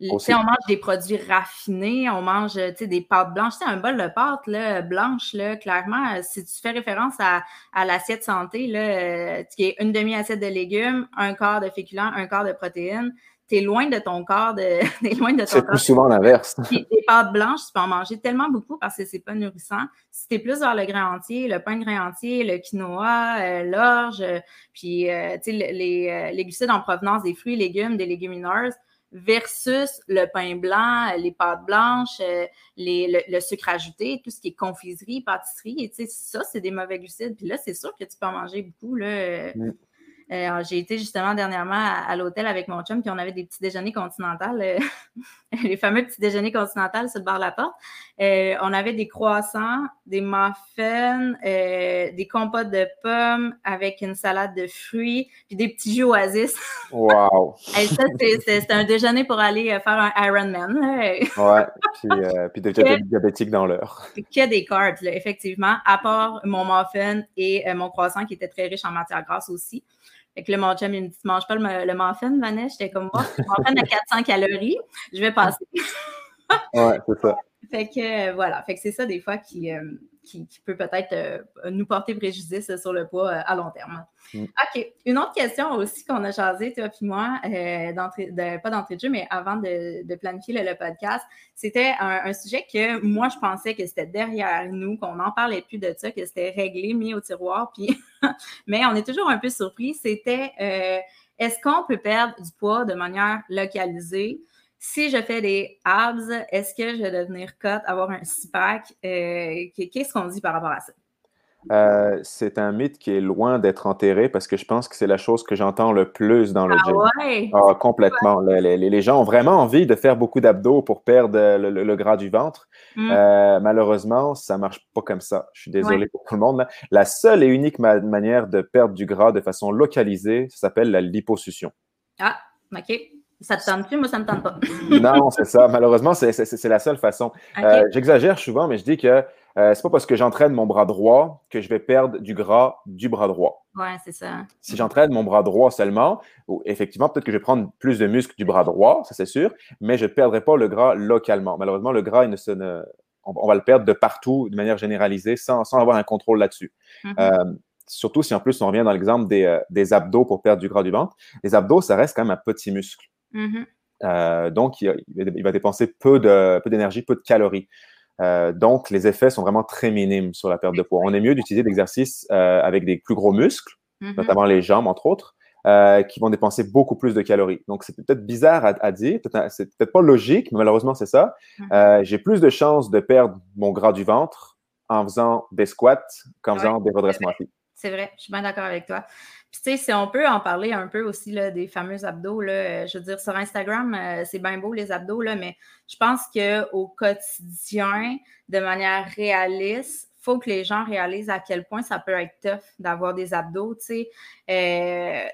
On mange des produits raffinés, on mange des pâtes blanches. un bol de pâtes là, blanches, là, clairement, si tu fais référence à, l'assiette santé, là, euh, qui est une demi-assiette de légumes, un quart de féculents, un quart de protéines, tu loin de ton corps, de, loin de ton C'est plus souvent l'inverse. Des pâtes blanches, tu peux en manger tellement beaucoup parce que c'est pas nourrissant. Si tu es plus vers le grain entier, le pain de grain entier, le quinoa, euh, l'orge, puis euh, les, euh, les glucides en provenance des fruits, légumes, des légumineuses, versus le pain blanc, les pâtes blanches, les, le, sucre ajouté, tout ce qui est confiserie, pâtisserie. Et, ça, c'est des mauvais glucides. Puis là, c'est sûr que tu peux en manger beaucoup. Là, mm. Euh, j'ai été justement dernièrement à, l'hôtel avec mon chum, puis on avait des petits déjeuners continentales, euh, les fameux petits déjeuners continentales sur le bord de la porte. Euh, on avait des croissants, des muffins, des compotes de pommes avec une salade de fruits, puis des petits jus oasis. Wow! ça, c'était un déjeuner pour aller faire un Ironman. ouais, puis, puis des diabétiques dans l'heure. Que des carbs, effectivement, à part mon muffin et mon croissant qui était très riche en matière grasse aussi. Fait que là, mon chum, il me dit, tu manges pas le, le muffin, Vanessa? J'étais comme, moi, le muffin à 400 calories, je vais passer. ouais, c'est ça. Fait que, euh, voilà. Fait que c'est ça, des fois, qui, euh, qui, peut peut-être euh, nous porter préjudice sur le poids à long terme. Mm. OK. Une autre question aussi qu'on a jasé, toi et moi, de, pas d'entrée de jeu, mais avant de, planifier le, podcast, c'était un, sujet que moi, je pensais que c'était derrière nous, qu'on n'en parlait plus de ça, que c'était réglé, mis au tiroir, puis... mais on est toujours un peu surpris. C'était est-ce qu'on peut perdre du poids de manière localisée? Si je fais des abs, est-ce que je vais devenir cut, avoir un six-pack? Euh, qu'est-ce qu'on dit par rapport à ça? Euh, c'est un mythe qui est loin d'être enterré parce que je pense que c'est la chose que j'entends le plus dans le ah gym. Ah, complètement. Les, gens ont vraiment envie de faire beaucoup d'abdos pour perdre le, gras du ventre. Mm. Euh, malheureusement, ça ne marche pas comme ça. Je suis désolé pour tout le monde. La seule et unique manière de perdre du gras de façon localisée, ça s'appelle la liposuction. Ah, OK. Ça te tente plus, moi, ça ne me tente pas. non, c'est ça. Malheureusement, c'est la seule façon. Euh, j'exagère souvent, mais je dis que euh, c'est pas parce que j'entraîne mon bras droit que je vais perdre du gras du bras droit. Oui, c'est ça. Si j'entraîne mon bras droit seulement, effectivement, peut-être que je vais prendre plus de muscles du bras droit, ça c'est sûr, mais je ne perdrai pas le gras localement. Malheureusement, le gras, il ne se, on, va le perdre de partout, de manière généralisée, sans, avoir un contrôle là-dessus. Mm-hmm. Euh, surtout si en plus on revient dans l'exemple des, euh, des, abdos pour perdre du gras du ventre. Les abdos, ça reste quand même un petit muscle. Mm-hmm. Euh, donc, il, va dépenser peu d'énergie, peu, peu, de calories. Euh, donc, les effets sont vraiment très minimes sur la perte de poids. On est mieux d'utiliser l'exercice euh, avec des plus gros muscles, mm-hmm. notamment les jambes, entre autres, qui vont dépenser beaucoup plus de calories. Donc, c'est peut-être bizarre à, dire, c'est peut-être pas logique, mais malheureusement, c'est ça. Mm-hmm. J'ai plus de chances de perdre mon gras du ventre en faisant des squats qu'en faisant des redressements. C'est vrai, je suis bien d'accord avec toi. Puis, tu sais, si on peut en parler un peu aussi là, des fameux abdos, là, euh, je veux dire, sur Instagram, euh, c'est bien beau les abdos, là, mais je pense qu'au quotidien, de manière réaliste, il faut que les gens réalisent à quel point ça peut être tough d'avoir des abdos. Il euh,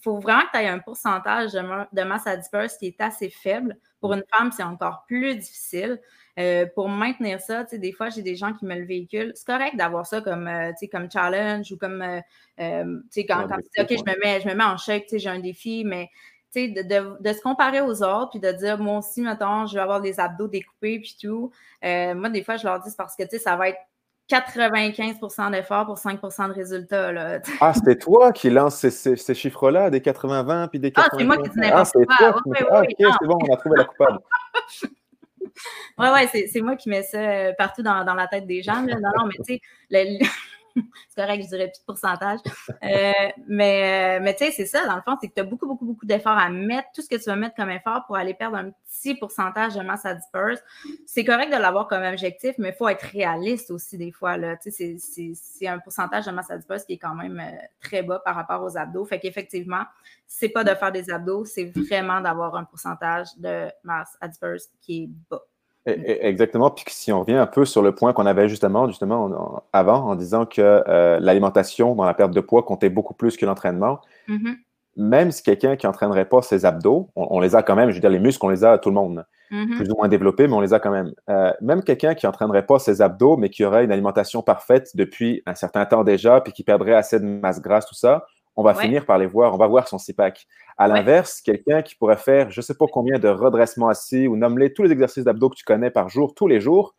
faut vraiment que tu aies un pourcentage de, masse adipeuse qui est assez faible. Pour une femme, c'est encore plus difficile. Euh, pour maintenir ça, des fois, j'ai des gens qui me le véhiculent. C'est correct d'avoir ça comme, euh, comme challenge ou comme, euh, quand, quand tu dis, OK, je me mets, je me mets en chèque, j'ai un défi, mais de, de, de, se comparer aux autres, puis de dire, moi aussi, mettons, je vais avoir des abdos découpés, puis tout. moi, des fois, je leur dis, parce que, tu sais, ça va être 95% d'efforts pour 5% de résultats. Là. Ah, c'était toi qui lance ces, ces, chiffres-là, des 80-20 puis des 80 Ah, c'est moi qui dis n'importe ah, quoi. ah, ok, c'est bon, on a trouvé la coupable. ouais, ouais, c'est moi qui mets ça partout dans, dans la tête des gens. Non, non, mais tu sais, c'est correct, je dirais plus de pourcentage. Euh, mais euh, mais tu sais, c'est ça, dans le fond, c'est que tu as beaucoup, beaucoup, beaucoup d'efforts à mettre. Tout ce que tu vas mettre comme effort pour aller perdre un petit pourcentage de masse à disperse, c'est correct de l'avoir comme objectif, mais il faut être réaliste aussi des fois. C'est un pourcentage de masse à disperse qui est quand même euh, très bas par rapport aux abdos. Fait qu'effectivement, c'est pas de faire des abdos, c'est vraiment d'avoir un pourcentage de masse à disperse qui est bas. Exactement. Puis si on revient un peu sur le point qu'on avait justement, justement avant, en disant que euh, l'alimentation dans la perte de poids comptait beaucoup plus que l'entraînement, mm-hmm. même si quelqu'un qui n'entraînerait pas ses abdos, on, les a quand même, je veux dire, les muscles, on les a tout le monde, mm-hmm. plus ou moins développés, mais on les a quand même. Euh, même quelqu'un qui n'entraînerait pas ses abdos, mais qui aurait une alimentation parfaite depuis un certain temps déjà, puis qui perdrait assez de masse grasse, tout ça, on va finir par les voir, on va voir son CPAC. À l'inverse, quelqu'un qui pourrait faire je ne sais pas combien de redressements assis ou nommer tous les exercices d'abdos que tu connais par jour, tous les jours,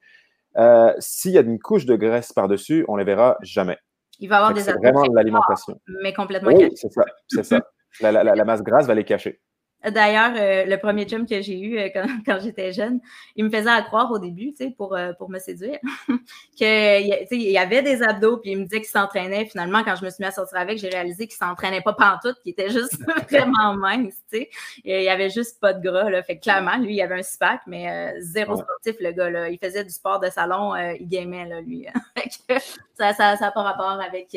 euh, s'il y a une couche de graisse par-dessus, on ne les verra jamais. Il va avoir des abdos. vraiment de l'alimentation. Mais complètement oui, c'est ça. C'est ça. la, masse grasse va les cacher. D'ailleurs, euh, le premier chum que j'ai eu euh, quand, j'étais jeune, il me faisait croire au début, tu sais, pour, euh, pour me séduire, qu'il y avait des abdos, puis il me disait qu'il s'entraînait. Finalement, quand je me suis mis à sortir avec, j'ai réalisé qu'il s'entraînait pas pantoute, qu'il était juste vraiment mince, tu sais. Il y avait juste pas de gras, là. Fait que clairement, lui, il avait un SPAC, mais zéro sportif, le gars, là. Il faisait du sport de salon, il gamait, là, lui. ça n'a ça, ça pas rapport avec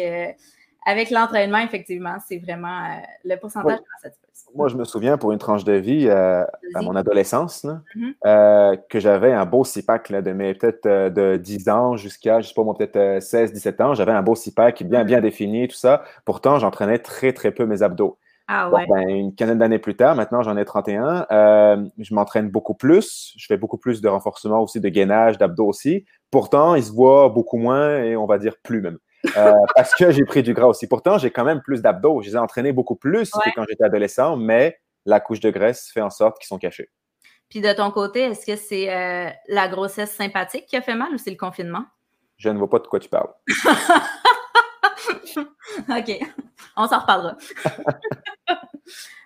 avec l'entraînement, effectivement, c'est vraiment euh, le pourcentage de Moi, je me souviens pour une tranche de vie euh, à mon adolescence mm-hmm. euh, que j'avais un beau CIPAC de mes peut-être de 10 ans jusqu'à, je sais pas moi, peut-être 16-17 ans. J'avais un beau CIPAC bien, bien défini, tout ça. Pourtant, j'entraînais très, très peu mes abdos. Ah ouais. ben, une quinzaine d'années plus tard, maintenant j'en ai 31, je m'entraîne beaucoup plus, je fais beaucoup plus de renforcement aussi, de gainage, d'abdos aussi. Pourtant, ils se voient beaucoup moins et on va dire plus même. Euh, parce que j'ai pris du gras aussi. Pourtant, j'ai quand même plus d'abdos. Je les ai entraînés beaucoup plus que quand j'étais adolescent, mais la couche de graisse fait en sorte qu'ils sont cachés. Puis de ton côté, est-ce que c'est euh, la grossesse sympathique qui a fait mal ou c'est le confinement? Je ne vois pas de quoi tu parles. OK. On s'en reparlera.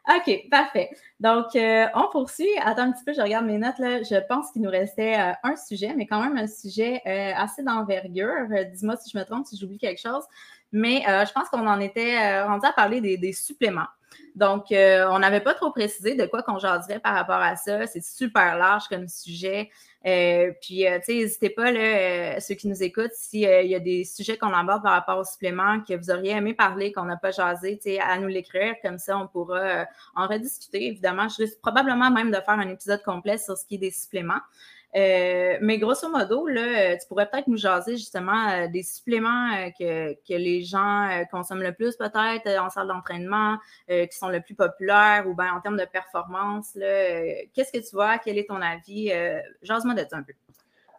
OK, parfait. Donc, euh, on poursuit. Attends un petit peu, je regarde mes notes. Là. Je pense qu'il nous restait euh, un sujet, mais quand même un sujet euh, assez d'envergure. Dis-moi si je me trompe, si j'oublie quelque chose. Mais je pense qu'on en était rendu à parler des suppléments. Donc, on n'avait pas trop précisé de quoi qu'on jaserait par rapport à ça. C'est super large comme sujet. Euh, puis, euh, tu sais, n'hésitez pas, là, ceux qui nous écoutent, s'il y a des sujets qu'on aborde par rapport aux suppléments que vous auriez aimé parler, qu'on n'a pas jasé, tu sais, à nous l'écrire. Comme ça, on pourra en rediscuter. Évidemment, je risque probablement même de faire un épisode complet sur ce qui est des suppléments. Euh, mais grosso modo, là, euh, tu pourrais peut-être nous jaser justement euh, des suppléments que, que, les gens consomment le plus peut-être en salle d'entraînement, qui sont le plus populaires ou bien en termes de performance. Qu'est-ce que tu vois? Quel est ton avis? Jase-moi de ça un peu.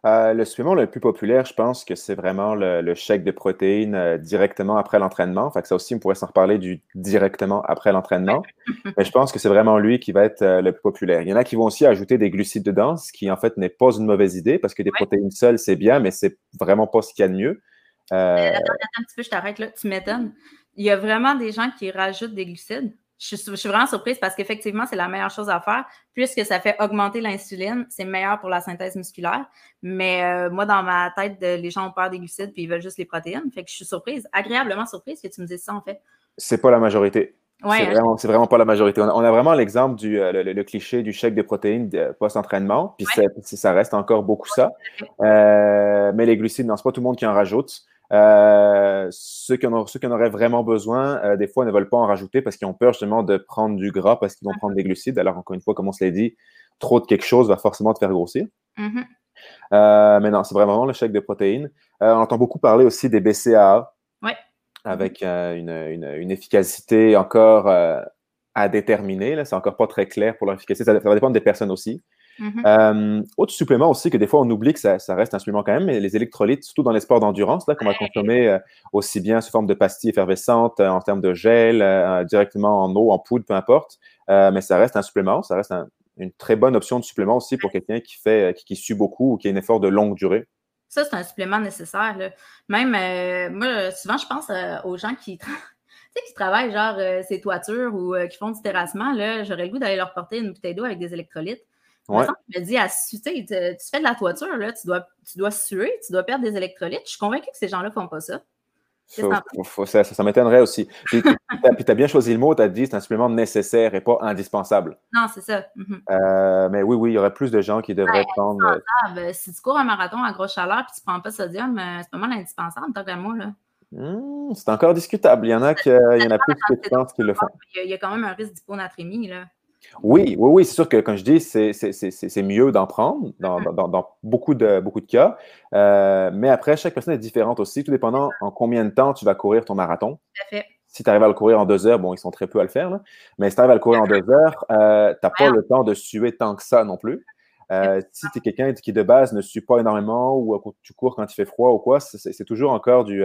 Euh, le supplément le plus populaire, je pense que c'est vraiment le, le, chèque de protéines euh, directement après l'entraînement. Fait que ça aussi, on pourrait s'en reparler du directement après l'entraînement. Mais je pense que c'est vraiment lui qui va être euh, le plus populaire. Il y en a qui vont aussi ajouter des glucides dedans, ce qui en fait n'est pas une mauvaise idée parce que des protéines seules, c'est bien, mais c'est vraiment pas ce qu'il y a de mieux. Attends, attends un petit peu, je t'arrête là. Tu m'étonnes. Il y a vraiment des gens qui rajoutent des glucides? Je, suis vraiment surprise parce qu'effectivement, c'est la meilleure chose à faire. Puisque ça fait augmenter l'insuline, c'est meilleur pour la synthèse musculaire. Mais euh, moi, dans ma tête, les gens ont peur des glucides puis ils veulent juste les protéines. Fait que je suis surprise, agréablement surprise que tu me dises ça, en fait. C'est pas la majorité. c'est hein. vraiment, vraiment, pas la majorité. On a, vraiment l'exemple du euh, le, cliché du chèque de protéines post-entraînement, puis ça reste encore beaucoup ça. Euh, mais les glucides, non, c'est pas tout le monde qui en rajoute. Euh, ceux, qui en, auraient vraiment besoin, euh, des fois, ne veulent pas en rajouter parce qu'ils ont peur justement de prendre du gras parce qu'ils vont prendre des glucides. Alors, encore une fois, comme on se l'a dit, trop de quelque chose va forcément te faire grossir. Mm-hmm. Euh, mais non, c'est vraiment le chèque de protéines. on entend beaucoup parler aussi des BCAA. Avec une, efficacité encore à déterminer. C'est encore pas très clair pour leur efficacité. Ça, ça va dépendre des personnes aussi. Mm-hmm. Euh, autre supplément aussi que des fois on oublie que ça, reste un supplément quand même, mais les électrolytes, surtout dans les sports d'endurance, qu'on va consommer euh, aussi bien sous forme de pastilles effervescentes, euh, en termes de gel, directement en eau, en poudre, peu importe. mais ça reste un supplément, ça reste une très bonne option de supplément aussi pour quelqu'un qui fait, qui, sue beaucoup ou qui a un effort de longue durée. Ça, c'est un supplément nécessaire. Même, moi, souvent, je pense aux gens qui, qui travaillent genre ces toitures ou qui font du terrassement. J'aurais le goût d'aller leur porter une bouteille d'eau avec des électrolytes Ouais. Je me dis, à, tu, tu fais de la toiture, là, tu, dois, tu dois suer, tu dois perdre des électrolytes. Je suis convaincue que ces gens-là ne font pas ça. ça, ça, m'étonnerait aussi. Puis, tu as, bien choisi le mot, tu as dit c'est un supplément nécessaire et pas indispensable. Non, c'est ça. Mhm. Euh, mais oui, oui, il y aurait plus de gens qui devraient prendre. Euh, si tu cours un marathon à grosse chaleur et tu ne prends pas sodium, euh, c'est pas mal indispensable, tant que moi. Là. Hmm, c'est encore discutable. Il y en a, qui, il y en a plus que tu qui le font. Il y, a, quand même un risque d'hyponatrémie. Là. Oui, oui, oui, c'est sûr que quand je dis, c'est mieux d'en prendre dans, mm-hmm. beaucoup, de, beaucoup de cas. Euh, mais après, chaque personne est différente aussi, tout dépendant en combien de temps tu vas courir ton marathon. Tout à fait. Si tu arrives à le courir en deux heures, bon, ils sont très peu à le faire, mais si tu arrives à le courir en deux heures, euh, tu n'as pas le temps de suer tant que ça non plus. Euh, si tu es quelqu'un qui de base ne sue pas énormément ou tu cours quand il fait froid ou quoi, c'est toujours encore du,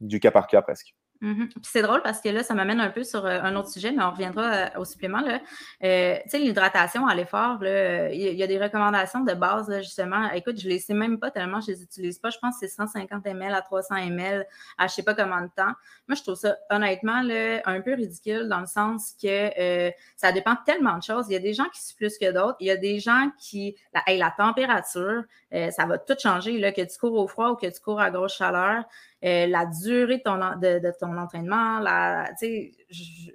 du cas par cas presque. Mmh c'est drôle parce que là, ça m'amène un peu sur euh, un autre sujet, mais on reviendra euh, au supplément. Là. Euh, tu sais, l'hydratation à l'effort, il y, a des recommandations de base, justement. Écoute, je ne les sais même pas tellement, je ne les utilise pas. Je pense que c'est 150 ml à 300 ml à je ne sais pas combien de temps. Moi, je trouve ça honnêtement là, un peu ridicule dans le sens que ça dépend tellement de choses. Il y a des gens qui suent plus que d'autres. Il y a des gens qui. La, la température, ça va tout changer, là, que tu cours au froid ou que tu cours à grosse chaleur. Euh, la durée de ton, de, ton entraînement, la,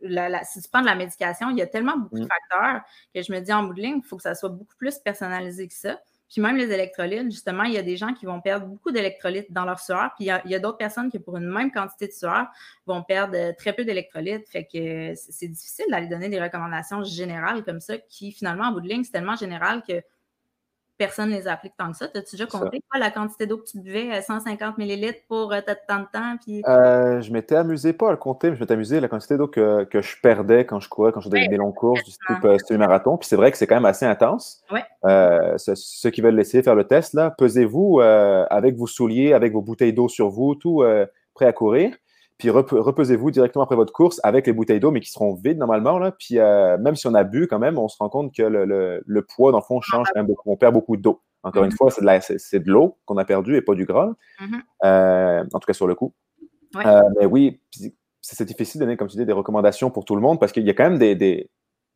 la, si tu prends de la médication, il y a tellement beaucoup de mm. facteurs que je me dis en bout de ligne, il faut que ça soit beaucoup plus personnalisé que ça. Puis même les électrolytes, justement, il y a des gens qui vont perdre beaucoup d'électrolytes dans leur sueur, puis il y a, d'autres personnes qui, pour une même quantité de sueur, vont perdre euh, très peu d'électrolytes. Fait que c'est difficile d'aller donner des recommandations générales comme ça, qui finalement, en bout de ligne, c'est tellement général que personne ne les applique tant que ça. As-tu déjà compté quoi, la quantité d'eau que tu buvais, 150 euh, millilitres pour euh, tant de temps? Puis... Euh, je m'étais amusé, pas à le compter, mais je m'étais amusé la quantité d'eau que, que, je perdais quand je courais, quand je faisais des longues courses du type semi-marathon. Puis c'est vrai que c'est quand même assez intense. Ouais. ceux, qui veulent laisser faire le test, là, pesez-vous avec vos souliers, avec vos bouteilles d'eau sur vous, tout prêt à courir. Puis reposez-vous directement après votre course avec les bouteilles d'eau, mais qui seront vides normalement. Là. Puis euh, même si on a bu quand même, on se rend compte que le, poids, dans le fond, change quand même beaucoup. On perd beaucoup d'eau. Encore une mm-hmm. fois, c'est de l'eau qu'on a perdu et pas du gras. Mm-hmm. Euh, en tout cas, sur le coup. Euh, mais oui, c'est difficile de donner, comme tu dis, des recommandations pour tout le monde parce qu'il y a quand même des, des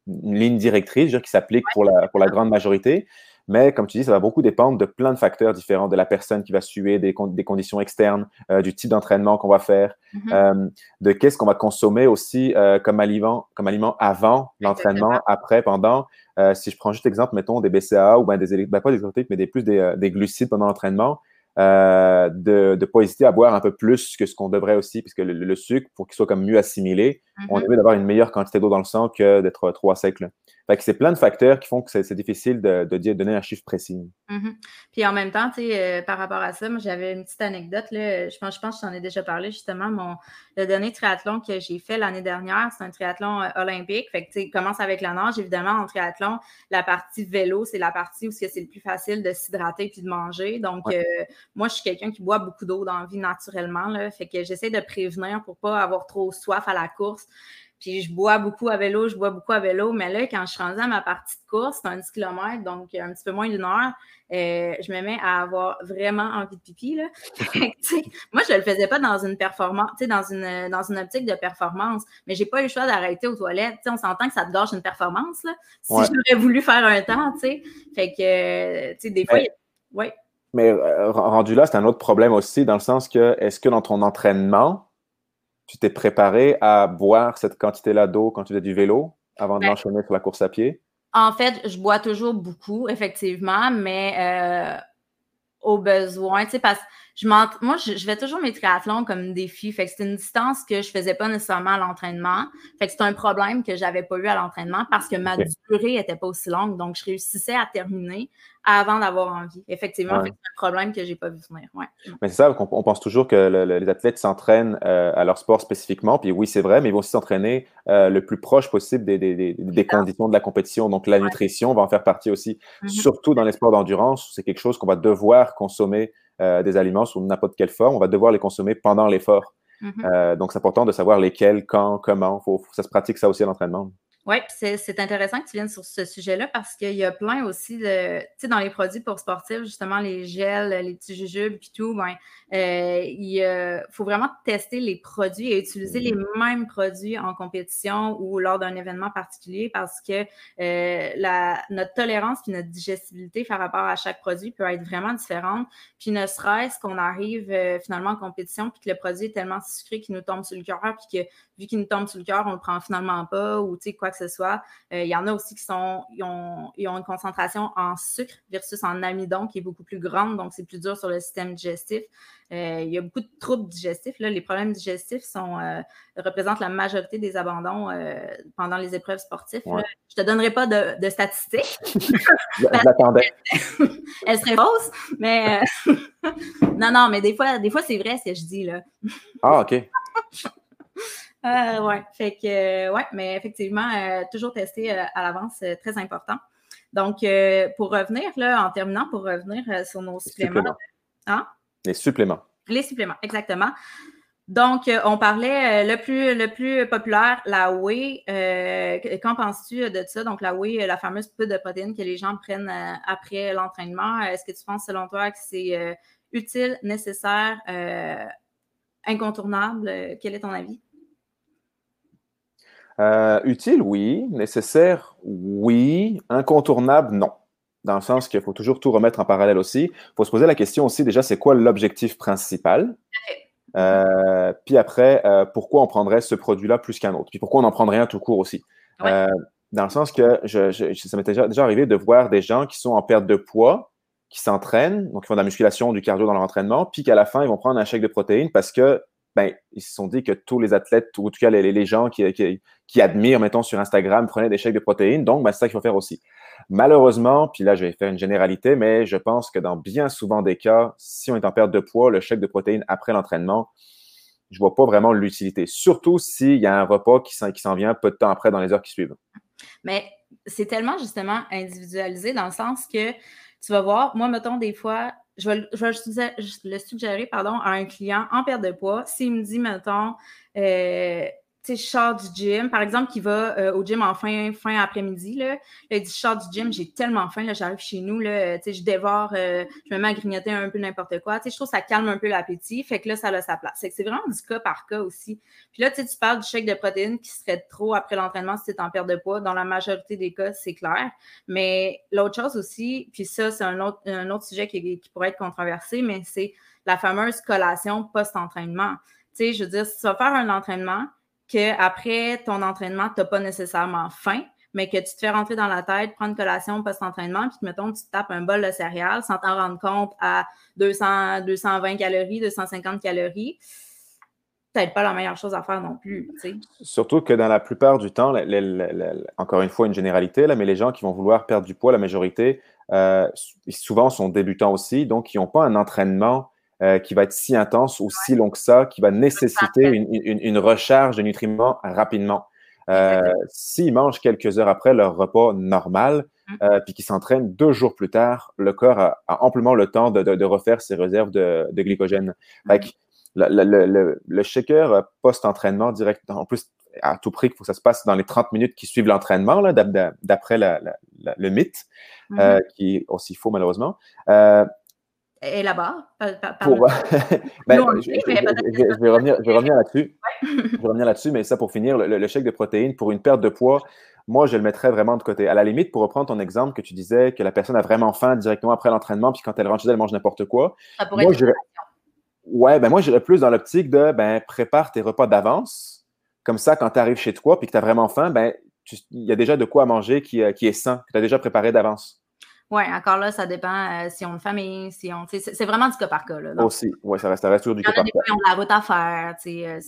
une ligne directrice qui s'applique pour, la, pour la grande majorité. Mais comme tu dis, ça va beaucoup dépendre de plein de facteurs différents, de la personne qui va suer, des, des conditions externes, euh, du type d'entraînement qu'on va faire, mm-hmm. euh, de qu'est-ce qu'on va consommer aussi euh, comme, aliment, comme aliment avant l'entraînement, après, pendant. si je prends juste l'exemple, mettons, des BCAA ou ben des, ben pas des mais des, plus des, des glucides pendant l'entraînement, de ne pas hésiter à boire un peu plus que ce qu'on devrait aussi, puisque le, sucre, pour qu'il soit comme mieux assimilé, on mm-hmm. devrait d'avoir une meilleure quantité d'eau dans le sang que d'être trop à sec. Là. Fait que c'est plein de facteurs qui font que c'est difficile de, de, donner un chiffre précis. Mm-hmm. Puis en même temps, tu sais, euh, par rapport à ça, moi, j'avais une petite anecdote. Là, je pense, je pense que j'en ai déjà parlé, justement. Mon, le dernier triathlon que j'ai fait l'année dernière, c'est un triathlon euh, olympique. Fait que, tu sais, commence avec la nage. Évidemment, en triathlon, la partie vélo, c'est la partie où c'est le plus facile de s'hydrater puis de manger. Donc, euh, moi, je suis quelqu'un qui boit beaucoup d'eau dans la vie naturellement. Là, fait que j'essaie de prévenir pour pas avoir trop soif à la course. Puis je bois beaucoup à vélo, je bois beaucoup à vélo, mais là, quand je suis rendue à ma partie de course, c'est un 10 km, donc un petit peu moins d'une heure, euh, je me mets à avoir vraiment envie de pipi. Là. moi, je ne le faisais pas dans une performance, dans une, dans une optique de performance, mais j'ai pas eu le choix d'arrêter aux toilettes. on s'entend que ça te gorge une performance. Là, si j'aurais voulu faire un temps, tu sais. Fait que, tu sais, des fois, oui. Mais euh, rendu là, c'est un autre problème aussi, dans le sens que est-ce que dans ton entraînement, tu t'es préparé à boire cette quantité-là d'eau quand tu fais du vélo avant de l'enchaîner sur la course à pied? En fait, je bois toujours beaucoup, effectivement, mais euh, au besoin, tu sais, parce que je moi, je, vais toujours mes triathlons comme défi. Fait que c'est une distance que je faisais pas nécessairement à l'entraînement. Fait que c'est un problème que j'avais pas eu à l'entraînement parce que ma durée était pas aussi longue. Donc, je réussissais à terminer avant d'avoir envie. Effectivement, c'est un problème que j'ai pas vu venir. Ouais. Mais c'est ça, on, pense toujours que les athlètes s'entraînent euh, à leur sport spécifiquement. Puis oui, c'est vrai, mais ils vont aussi s'entraîner euh, le plus proche possible des, des, des, conditions de la compétition. Donc, la nutrition va en faire partie aussi, mm-hmm. surtout dans les sports d'endurance. C'est quelque chose qu'on va devoir consommer euh, des aliments sous n'importe quelle forme, on va devoir les consommer pendant l'effort. Mm-hmm. Euh, donc, c'est important de savoir lesquels, quand, comment. Faut, ça se pratique ça aussi à l'entraînement. Oui, c'est intéressant que tu viennes sur ce sujet-là parce qu'il y a plein aussi de, tu sais, dans les produits pour sportifs, justement, les gels, les petits jujubes et tout, ben, euh, il faut vraiment tester les produits et utiliser les mêmes produits en compétition ou lors d'un événement particulier parce que euh, la, notre tolérance puis notre digestibilité par rapport à chaque produit peut être vraiment différente. Puis ne serait-ce qu'on arrive euh, finalement en compétition puis que le produit est tellement sucré qu'il nous tombe sur le cœur puis que vu qu'il nous tombe sur le cœur, on le prend finalement pas ou tu sais quoi que ce soit. Euh, il y en a aussi qui sont, ils ont, ils ont, une concentration en sucre versus en amidon qui est beaucoup plus grande, donc c'est plus dur sur le système digestif. Euh, il y a beaucoup de troubles digestifs. Là. Les problèmes digestifs sont, euh, représentent la majorité des abandons pendant les épreuves sportives. Je ne te donnerai pas de, statistiques. J'attendais. Elle serait fausse, mais non, non, mais des fois, des fois c'est vrai ce que je dis. Là. Ah, OK. Euh, ouais, fait que, ouais, mais effectivement, euh, toujours tester euh, à l'avance, très important. Donc, pour revenir, là, en terminant, pour revenir sur nos suppléments. Hein? Les suppléments. Les suppléments, exactement. Donc, on parlait le plus, le plus populaire, la whey. Qu'en penses-tu de ça? Donc, la whey, la fameuse poudre de protéines que les gens prennent après l'entraînement. Est-ce que tu penses, selon toi, que c'est utile, nécessaire, incontournable? Quel est ton avis? Euh, utile, oui. Nécessaire, oui. Incontournable, non. Dans le sens qu'il faut toujours tout remettre en parallèle aussi. Il faut se poser la question aussi, déjà, c'est quoi l'objectif principal? Euh, puis après, euh, pourquoi on prendrait ce produit-là plus qu'un autre? Puis pourquoi on en prendrait un tout court aussi? dans le sens que je, ça m'était déjà, arrivé de voir des gens qui sont en perte de poids, qui s'entraînent, donc ils font de la musculation, du cardio dans leur entraînement, puis qu'à la fin, ils vont prendre un chèque de protéines parce que ben, ils se sont dit que tous les athlètes, ou en tout cas les, gens qui, admirent, mettons, sur Instagram, prenaient des chèques de protéines. Donc, ben, c'est ça qu'il faut faire aussi. Malheureusement, puis là, je vais faire une généralité, mais je pense que dans bien souvent des cas, si on est en perte de poids, le chèque de protéines après l'entraînement, je vois pas vraiment l'utilité. Surtout s'il y a un repas qui s'en vient peu de temps après dans les heures qui suivent. Mais c'est tellement justement individualisé dans le sens que tu vas voir, moi, mettons, des fois, je vais, le suggérer pardon, à un client en perte de poids. S'il me dit, mettons, euh, sais, je du gym, par exemple, qui va euh, au gym en fin, fin après-midi, là, il dit, je du gym, j'ai tellement faim, là, j'arrive chez nous, là, tu sais, je dévore, euh, je me mets à grignoter un peu n'importe quoi, tu sais, je trouve que ça calme un peu l'appétit, fait que là, ça a sa place. C'est vraiment du cas par cas aussi. Puis là, tu tu parles du chèque de protéines qui serait trop après l'entraînement si tu es en perte de poids. Dans la majorité des cas, c'est clair. Mais l'autre chose aussi, puis ça, c'est un autre, un autre sujet qui, qui pourrait être controversé, mais c'est la fameuse collation post-entraînement. Tu sais, je veux dire, si tu vas faire un entraînement, qu'après ton entraînement, tu n'as pas nécessairement faim, mais que tu te fais rentrer dans la tête, prendre collation post-entraînement, puis mettons, tu te tapes un bol de céréales sans t'en rendre compte à 200, 220 calories, 250 calories, peut-être pas la meilleure chose à faire non plus. Surtout que dans la plupart du temps, encore une fois, une généralité, là, mais les gens qui vont vouloir perdre du poids, la majorité, euh, souvent sont débutants aussi, donc ils n'ont pas un entraînement euh, qui va être si intense ou si long que ça, qui va nécessiter une, recharge de nutriments rapidement. Euh, s'ils mangent quelques heures après leur repas normal, mmh. euh, puis qu'ils s'entraînent deux jours plus tard, le corps a, amplement le temps de, refaire ses réserves de, glycogène. Mmh. le, shaker post-entraînement direct, en plus, à tout prix, il faut que ça se passe dans les 30 minutes qui suivent l'entraînement, d'après le mythe, mmh. qui est aussi faux malheureusement est là-bas. je, vais revenir, revenir là-dessus. je vais revenir là-dessus, mais ça pour finir, le, chèque de protéines pour une perte de poids, moi, je le mettrais vraiment de côté. À la limite, pour reprendre ton exemple que tu disais que la personne a vraiment faim directement après l'entraînement, puis quand elle rentre chez elle, elle mange n'importe quoi. Ça pourrait moi, être Ouais, ben moi, j'irais plus dans l'optique de ben, prépare tes repas d'avance. Comme ça, quand tu arrives chez toi puis que tu as vraiment faim, ben, il y a déjà de quoi manger qui, euh, qui est sain, que tu as déjà préparé d'avance. Oui, encore là, ça dépend euh, si on a une famille, si on. C'est vraiment du cas par cas. Là, Aussi, oui, ça reste, toujours du cas par cas. On a la route à faire. Euh,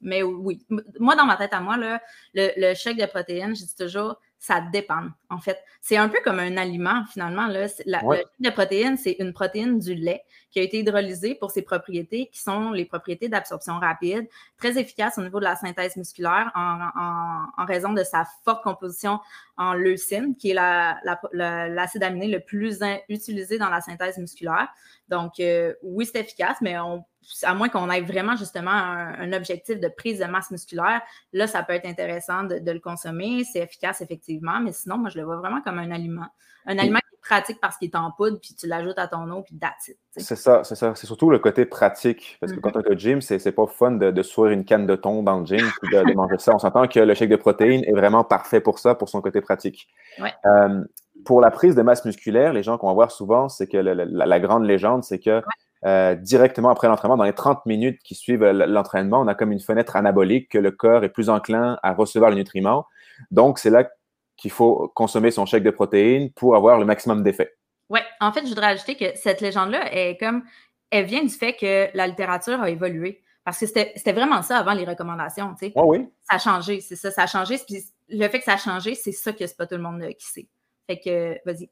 mais oui, moi, dans ma tête à moi, là, le, le chèque de protéines, je dis toujours, ça dépend, en fait. C'est un peu comme un aliment, finalement. Là. La, Le de protéines, c'est une protéine du lait qui a été hydrolysée pour ses propriétés, qui sont les propriétés d'absorption rapide, très efficace au niveau de la synthèse musculaire en, raison de sa forte composition en leucine, qui est l'acide aminé le plus utilisé dans la synthèse musculaire. Donc, euh, oui, c'est efficace, mais on à moins qu'on ait vraiment justement un, objectif de prise de masse musculaire, là, ça peut être intéressant de, le consommer. C'est efficace, effectivement, mais sinon, moi, je le vois vraiment comme un aliment. Un aliment qui est pratique parce qu'il est en poudre, puis tu l'ajoutes à ton eau, puis that's it. C'est ça, c'est ça. C'est surtout le côté pratique. Parce que quand mm-hmm. tu es au gym, c'est pas fun de, de sourire une canne de thon dans le gym puis de, manger ça. On s'entend que le shake de protéines est vraiment parfait pour ça, pour son côté pratique. Euh, pour la prise de masse musculaire, les gens qu'on va voir souvent, c'est que la, grande légende, c'est que euh, directement après l'entraînement, dans les 30 minutes qui suivent l'entraînement, on a comme une fenêtre anabolique que le corps est plus enclin à recevoir les nutriments. Donc, c'est là qu'il faut consommer son chèque de protéines pour avoir le maximum d'effet. Oui, en fait, je voudrais ajouter que cette légende-là est comme elle vient du fait que la littérature a évolué. Parce que c'était vraiment ça avant les recommandations, tu sais. oui. Ça a changé, c'est ça, ça a changé. Puis le fait que ça a changé, c'est ça que c'est pas tout le monde qui sait. Fait que, vas-y.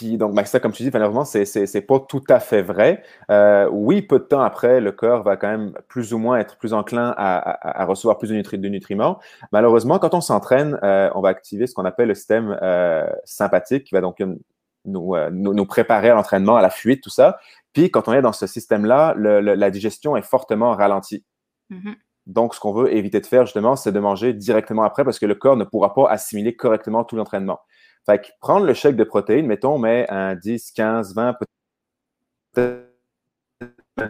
Puis donc, ça, comme tu dis, malheureusement, c'est n'est pas tout à fait vrai. Euh, oui, peu de temps après, le corps va quand même plus ou moins être plus enclin à, recevoir plus de, nutriments. Malheureusement, quand on s'entraîne, euh, on va activer ce qu'on appelle le système euh, sympathique qui va donc nous, nous, préparer à l'entraînement, à la fuite, tout ça. Puis quand on est dans ce système-là, la digestion est fortement ralentie. Mm-hmm. Donc, ce qu'on veut éviter de faire, justement, c'est de manger directement après parce que le corps ne pourra pas assimiler correctement tout l'entraînement. Fait que prendre le chèque de protéines, mettons, mais un 10, 15, 20, peut-être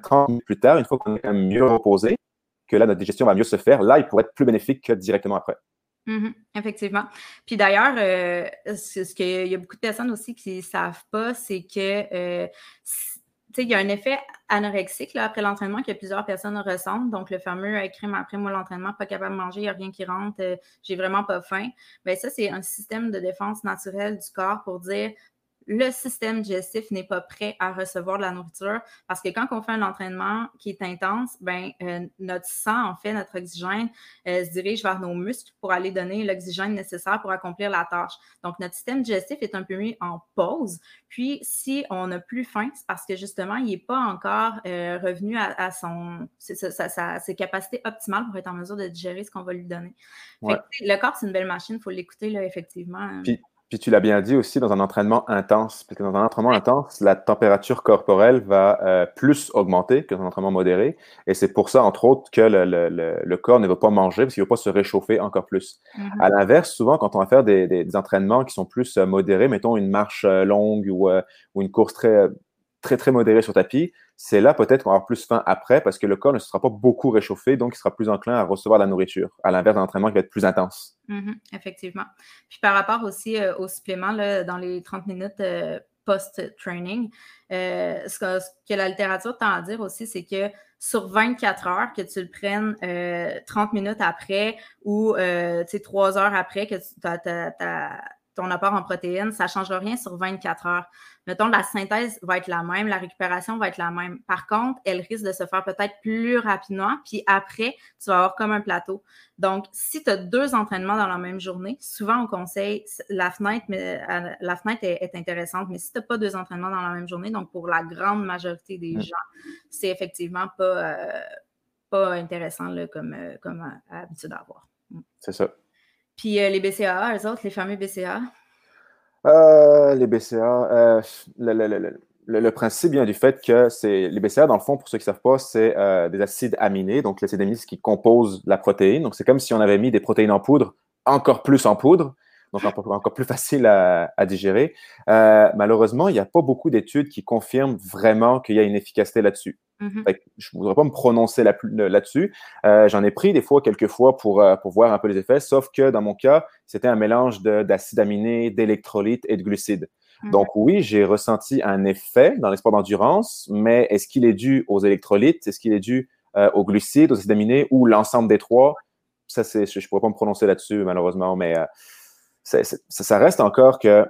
30 minutes plus tard, une fois qu'on est quand même mieux reposé, que là, notre digestion va mieux se faire, là, il pourrait être plus bénéfique que directement après. Mm-hmm. effectivement. Puis d'ailleurs, euh, ce qu'il y a beaucoup de personnes aussi qui ne savent pas, c'est que euh, il y a un effet anorexique là, après l'entraînement que plusieurs personnes ressentent. Donc, le fameux euh, crime après moi l'entraînement, pas capable de manger, il n'y a rien qui rentre, euh, j'ai vraiment pas faim. Bien, ça, c'est un système de défense naturelle du corps pour dire le système digestif n'est pas prêt à recevoir de la nourriture parce que quand on fait un entraînement qui est intense, ben, euh, notre sang, en fait, notre oxygène euh, se dirige vers nos muscles pour aller donner l'oxygène nécessaire pour accomplir la tâche. Donc, notre système digestif est un peu mis en pause. Puis, si on n'a plus faim, c'est parce que justement, il n'est pas encore euh, revenu à, son, ses capacités optimales pour être en mesure de digérer ce qu'on va lui donner. le corps, c'est une belle machine, il faut l'écouter, là, effectivement. Puis tu l'as bien dit aussi dans un entraînement intense, parce que dans un entraînement intense, la température corporelle va euh, plus augmenter que dans un entraînement modéré. Et c'est pour ça, entre autres, que le, corps ne va pas manger parce qu'il ne va pas se réchauffer encore plus. Mm-hmm. À l'inverse, souvent, quand on va faire des, entraînements qui sont plus euh, modérés, mettons une marche euh, longue ou, ou, une course très, très, très modérée sur tapis, c'est là peut-être qu'on avoir plus faim après parce que le corps ne sera pas beaucoup réchauffé, donc il sera plus enclin à recevoir la nourriture, à l'inverse d'un entraînement qui va être plus intense. Mm-hmm, effectivement. Puis par rapport aussi euh, aux suppléments, dans les 30 minutes euh, post-training, euh, ce, que, la littérature tend à dire aussi, c'est que sur 24 heures, que tu le prennes 30 minutes après ou 3 heures après que tu as ton apport en protéines, ça ne changera rien sur 24 heures. Mettons, la synthèse va être la même, la récupération va être la même. Par contre, elle risque de se faire peut-être plus rapidement, puis après, tu vas avoir comme un plateau. Donc, si tu as deux entraînements dans la même journée, souvent on conseille la fenêtre, mais euh, la fenêtre est, intéressante, mais si tu n'as pas deux entraînements dans la même journée, donc pour la grande majorité des gens, c'est effectivement pas, euh, pas intéressant comme, euh, comme habitude à avoir. C'est ça. Puis euh, les BCA, eux autres, les fameux BCA? Euh, les BCA, euh, le, principe vient du fait que c'est les BCA, dans le fond, pour ceux qui ne savent pas, c'est des acides aminés. Donc, l'acide aminé, c'est ce qui compose la protéine. Donc, c'est comme si on avait mis des protéines en poudre, encore plus en poudre donc encore plus facile à, digérer. malheureusement, il n'y a pas beaucoup d'études qui confirment vraiment qu'il y a une efficacité là-dessus. Mm-hmm. Je ne voudrais pas me prononcer là-dessus. Euh, j'en ai pris des fois, quelques fois, pour, euh, pour voir un peu les effets, sauf que dans mon cas, c'était un mélange d'acides aminés, d'électrolytes et de glucides. Mm-hmm. Donc oui, j'ai ressenti un effet dans les sports d'endurance, mais est-ce qu'il est dû aux électrolytes? Est-ce qu'il est dû euh, aux glucides, aux acides aminés ou l'ensemble des trois? Ça, je ne pourrais pas me prononcer là-dessus, malheureusement, mais ça reste encore que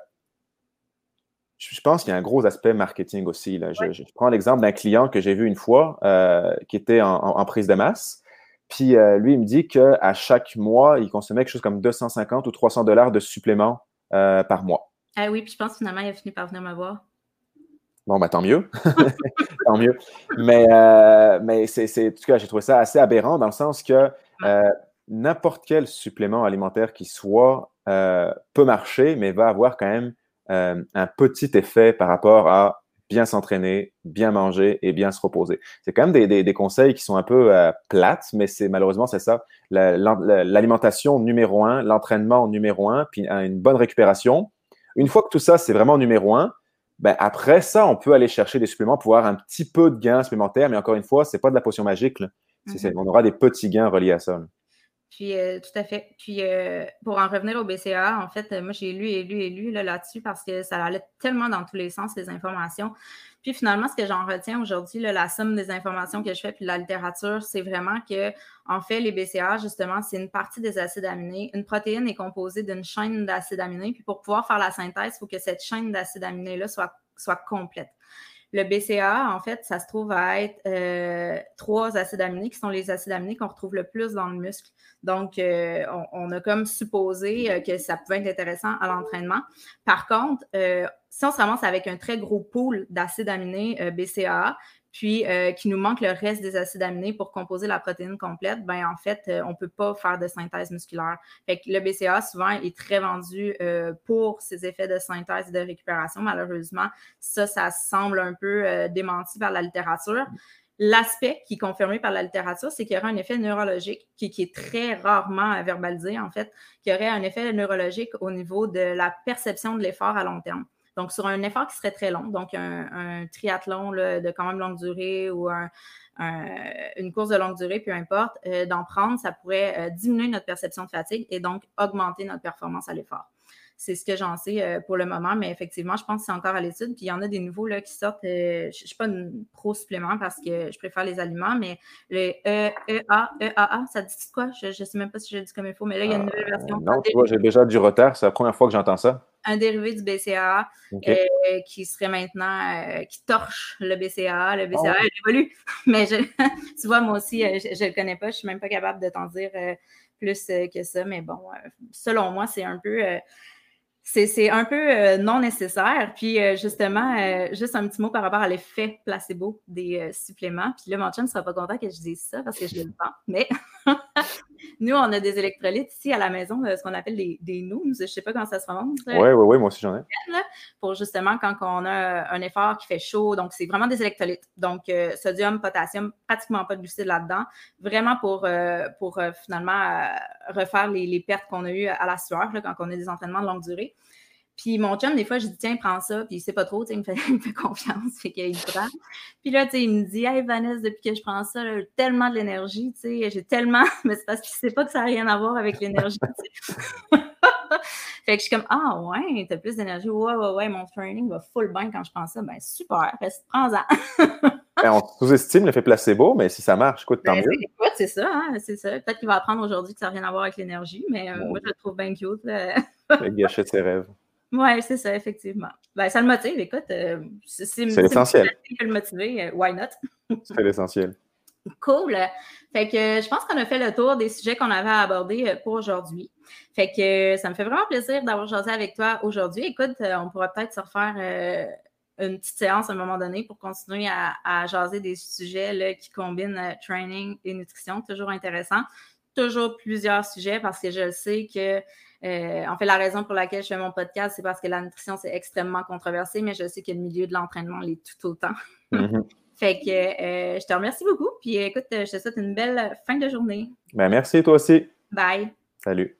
je pense qu'il y a un gros aspect marketing aussi. Là. Je, prends l'exemple d'un client que j'ai vu une fois euh, qui était en, prise de masse. Puis euh, lui, il me dit qu'à chaque mois, il consommait quelque chose comme 250 ou 300 dollars de suppléments euh, par mois. Ah oui, puis je pense que finalement, il a fini par venir me voir. Bon, ben tant mieux. tant mieux. Mais, mais c'est, en tout cas, j'ai trouvé ça assez aberrant dans le sens que n'importe quel supplément alimentaire qui soit peut marcher, mais va avoir quand même euh, un petit effet par rapport à bien s'entraîner, bien manger et bien se reposer. C'est quand même des, des, conseils qui sont un peu euh, plates, mais c'est malheureusement c'est ça. L'alimentation numéro un, l'entraînement numéro un, puis une bonne récupération. Une fois que tout ça c'est vraiment numéro un, ben après ça on peut aller chercher des suppléments pour avoir un petit peu de gains supplémentaires, mais encore une fois c'est pas de la potion magique. Mm-hmm. On aura des petits gains reliés à ça. Puis, euh, tout à fait. Puis, euh, pour en revenir au BCA, en fait, moi, j'ai lu et lu et lu là-dessus parce que ça allait tellement dans tous les sens, les informations. Puis, finalement, ce que j'en retiens aujourd'hui, la somme des informations que je fais, puis la littérature, c'est vraiment que, en fait, les BCA, justement, c'est une partie des acides aminés. Une protéine est composée d'une chaîne d'acides aminés. Puis, pour pouvoir faire la synthèse, il faut que cette chaîne d'acides aminés-là soit, soit complète. Le BCA, en fait, ça se trouve à être euh, trois acides aminés qui sont les acides aminés qu'on retrouve le plus dans le muscle. Donc, euh, on, a comme supposé euh, que ça pouvait être intéressant à l'entraînement. Par contre, si on se ramasse avec un très gros pool d'acides aminés BCA, puis euh, qui nous manque le reste des acides aminés pour composer la protéine complète, ben en fait, euh, on ne peut pas faire de synthèse musculaire. Fait que le BCA, souvent, est très vendu euh, pour ses effets de synthèse et de récupération. Malheureusement, ça, ça semble un peu démenti par la littérature. L'aspect qui est confirmé par la littérature, c'est qu'il y aura un effet neurologique qui, qui, est très rarement verbalisé, en fait, qu'il y aurait un effet neurologique au niveau de la perception de l'effort à long terme. Donc, sur un effort qui serait très long, donc un, triathlon de quand même longue durée ou une course de longue durée, peu importe, euh, d'en prendre, ça pourrait euh, diminuer notre perception de fatigue et donc augmenter notre performance à l'effort. C'est ce que j'en sais euh, pour le moment, mais effectivement, je pense que c'est encore à l'étude. Puis il y en a des nouveaux là, qui sortent. je ne suis pas une pro-supplément parce que je préfère les aliments, mais le EA, EAA, ça dit quoi? Je ne sais même pas si je dis comme il faut, mais là, il y a une nouvelle version. non, tu vois, j'ai déjà du retard. C'est la première fois que j'entends ça un dérivé du BCA euh, qui serait maintenant, euh, qui torche le BCA. Le BCA, oh. évolue. Mais tu vois, moi aussi, euh, je ne le connais pas. Je ne suis même pas capable de t'en dire plus que ça. Mais bon, selon moi, c'est un peu c'est un peu non nécessaire. Puis justement, juste un petit mot par rapport à l'effet placebo des suppléments. Puis là, mon chum ne sera pas content que je dise ça parce que je le pense. Mais nous, on a des électrolytes ici à la maison, ce qu'on appelle des, des Je ne sais pas comment ça se prononce. Oui, oui, oui, moi aussi j'en ai. Pour justement quand on a un effort qui fait chaud. Donc, c'est vraiment des électrolytes. Donc, sodium, potassium, pratiquement pas de glucides là-dedans. Vraiment pour, pour finalement refaire les, les pertes qu'on a eues à la sueur quand on a des entraînements de longue durée. Puis mon chum, des fois, je dis, tiens, prends ça. Puis il sait pas trop, il me, fait, il me fait confiance, fait qu'il prend. Puis là, tu sais, il me dit, hey Vanessa, depuis que je prends ça, j'ai tellement de l'énergie, tu sais, j'ai tellement. Mais c'est parce qu'il sait pas que ça n'a rien à voir avec l'énergie, fait que je suis comme, ah ouais, t'as plus d'énergie. Ouais, ouais, ouais, mon training va full bien quand je prends ça. Ben super, prends-en. Ben, on sous-estime l'effet placebo, mais si ça marche, écoute, tant ben, mieux. c'est ça, hein, c'est ça. Peut-être qu'il va apprendre aujourd'hui que ça n'a rien à voir avec l'énergie, mais euh, moi, je le trouve bien cute. Gâchait ses rêves. Oui, c'est ça, effectivement. Ben, ça le motive, écoute. Euh, c'est l'essentiel. le motiver, euh, why not? c'est l'essentiel. Cool. Fait que je pense qu'on a fait le tour des sujets qu'on avait à aborder euh, pour aujourd'hui. Fait que ça me fait vraiment plaisir d'avoir jasé avec toi aujourd'hui. Écoute, on pourra peut-être se refaire une petite séance à un moment donné pour continuer à, à jaser des sujets là, qui combinent training et nutrition. Toujours intéressant. Toujours plusieurs sujets parce que je sais que euh, en fait, la raison pour laquelle je fais mon podcast, c'est parce que la nutrition, c'est extrêmement controversé, mais je sais que le milieu de l'entraînement l'est tout autant. Mm-hmm. fait que euh, je te remercie beaucoup. Puis écoute, je te souhaite une belle fin de journée. Ben, merci, toi aussi. Bye. Salut.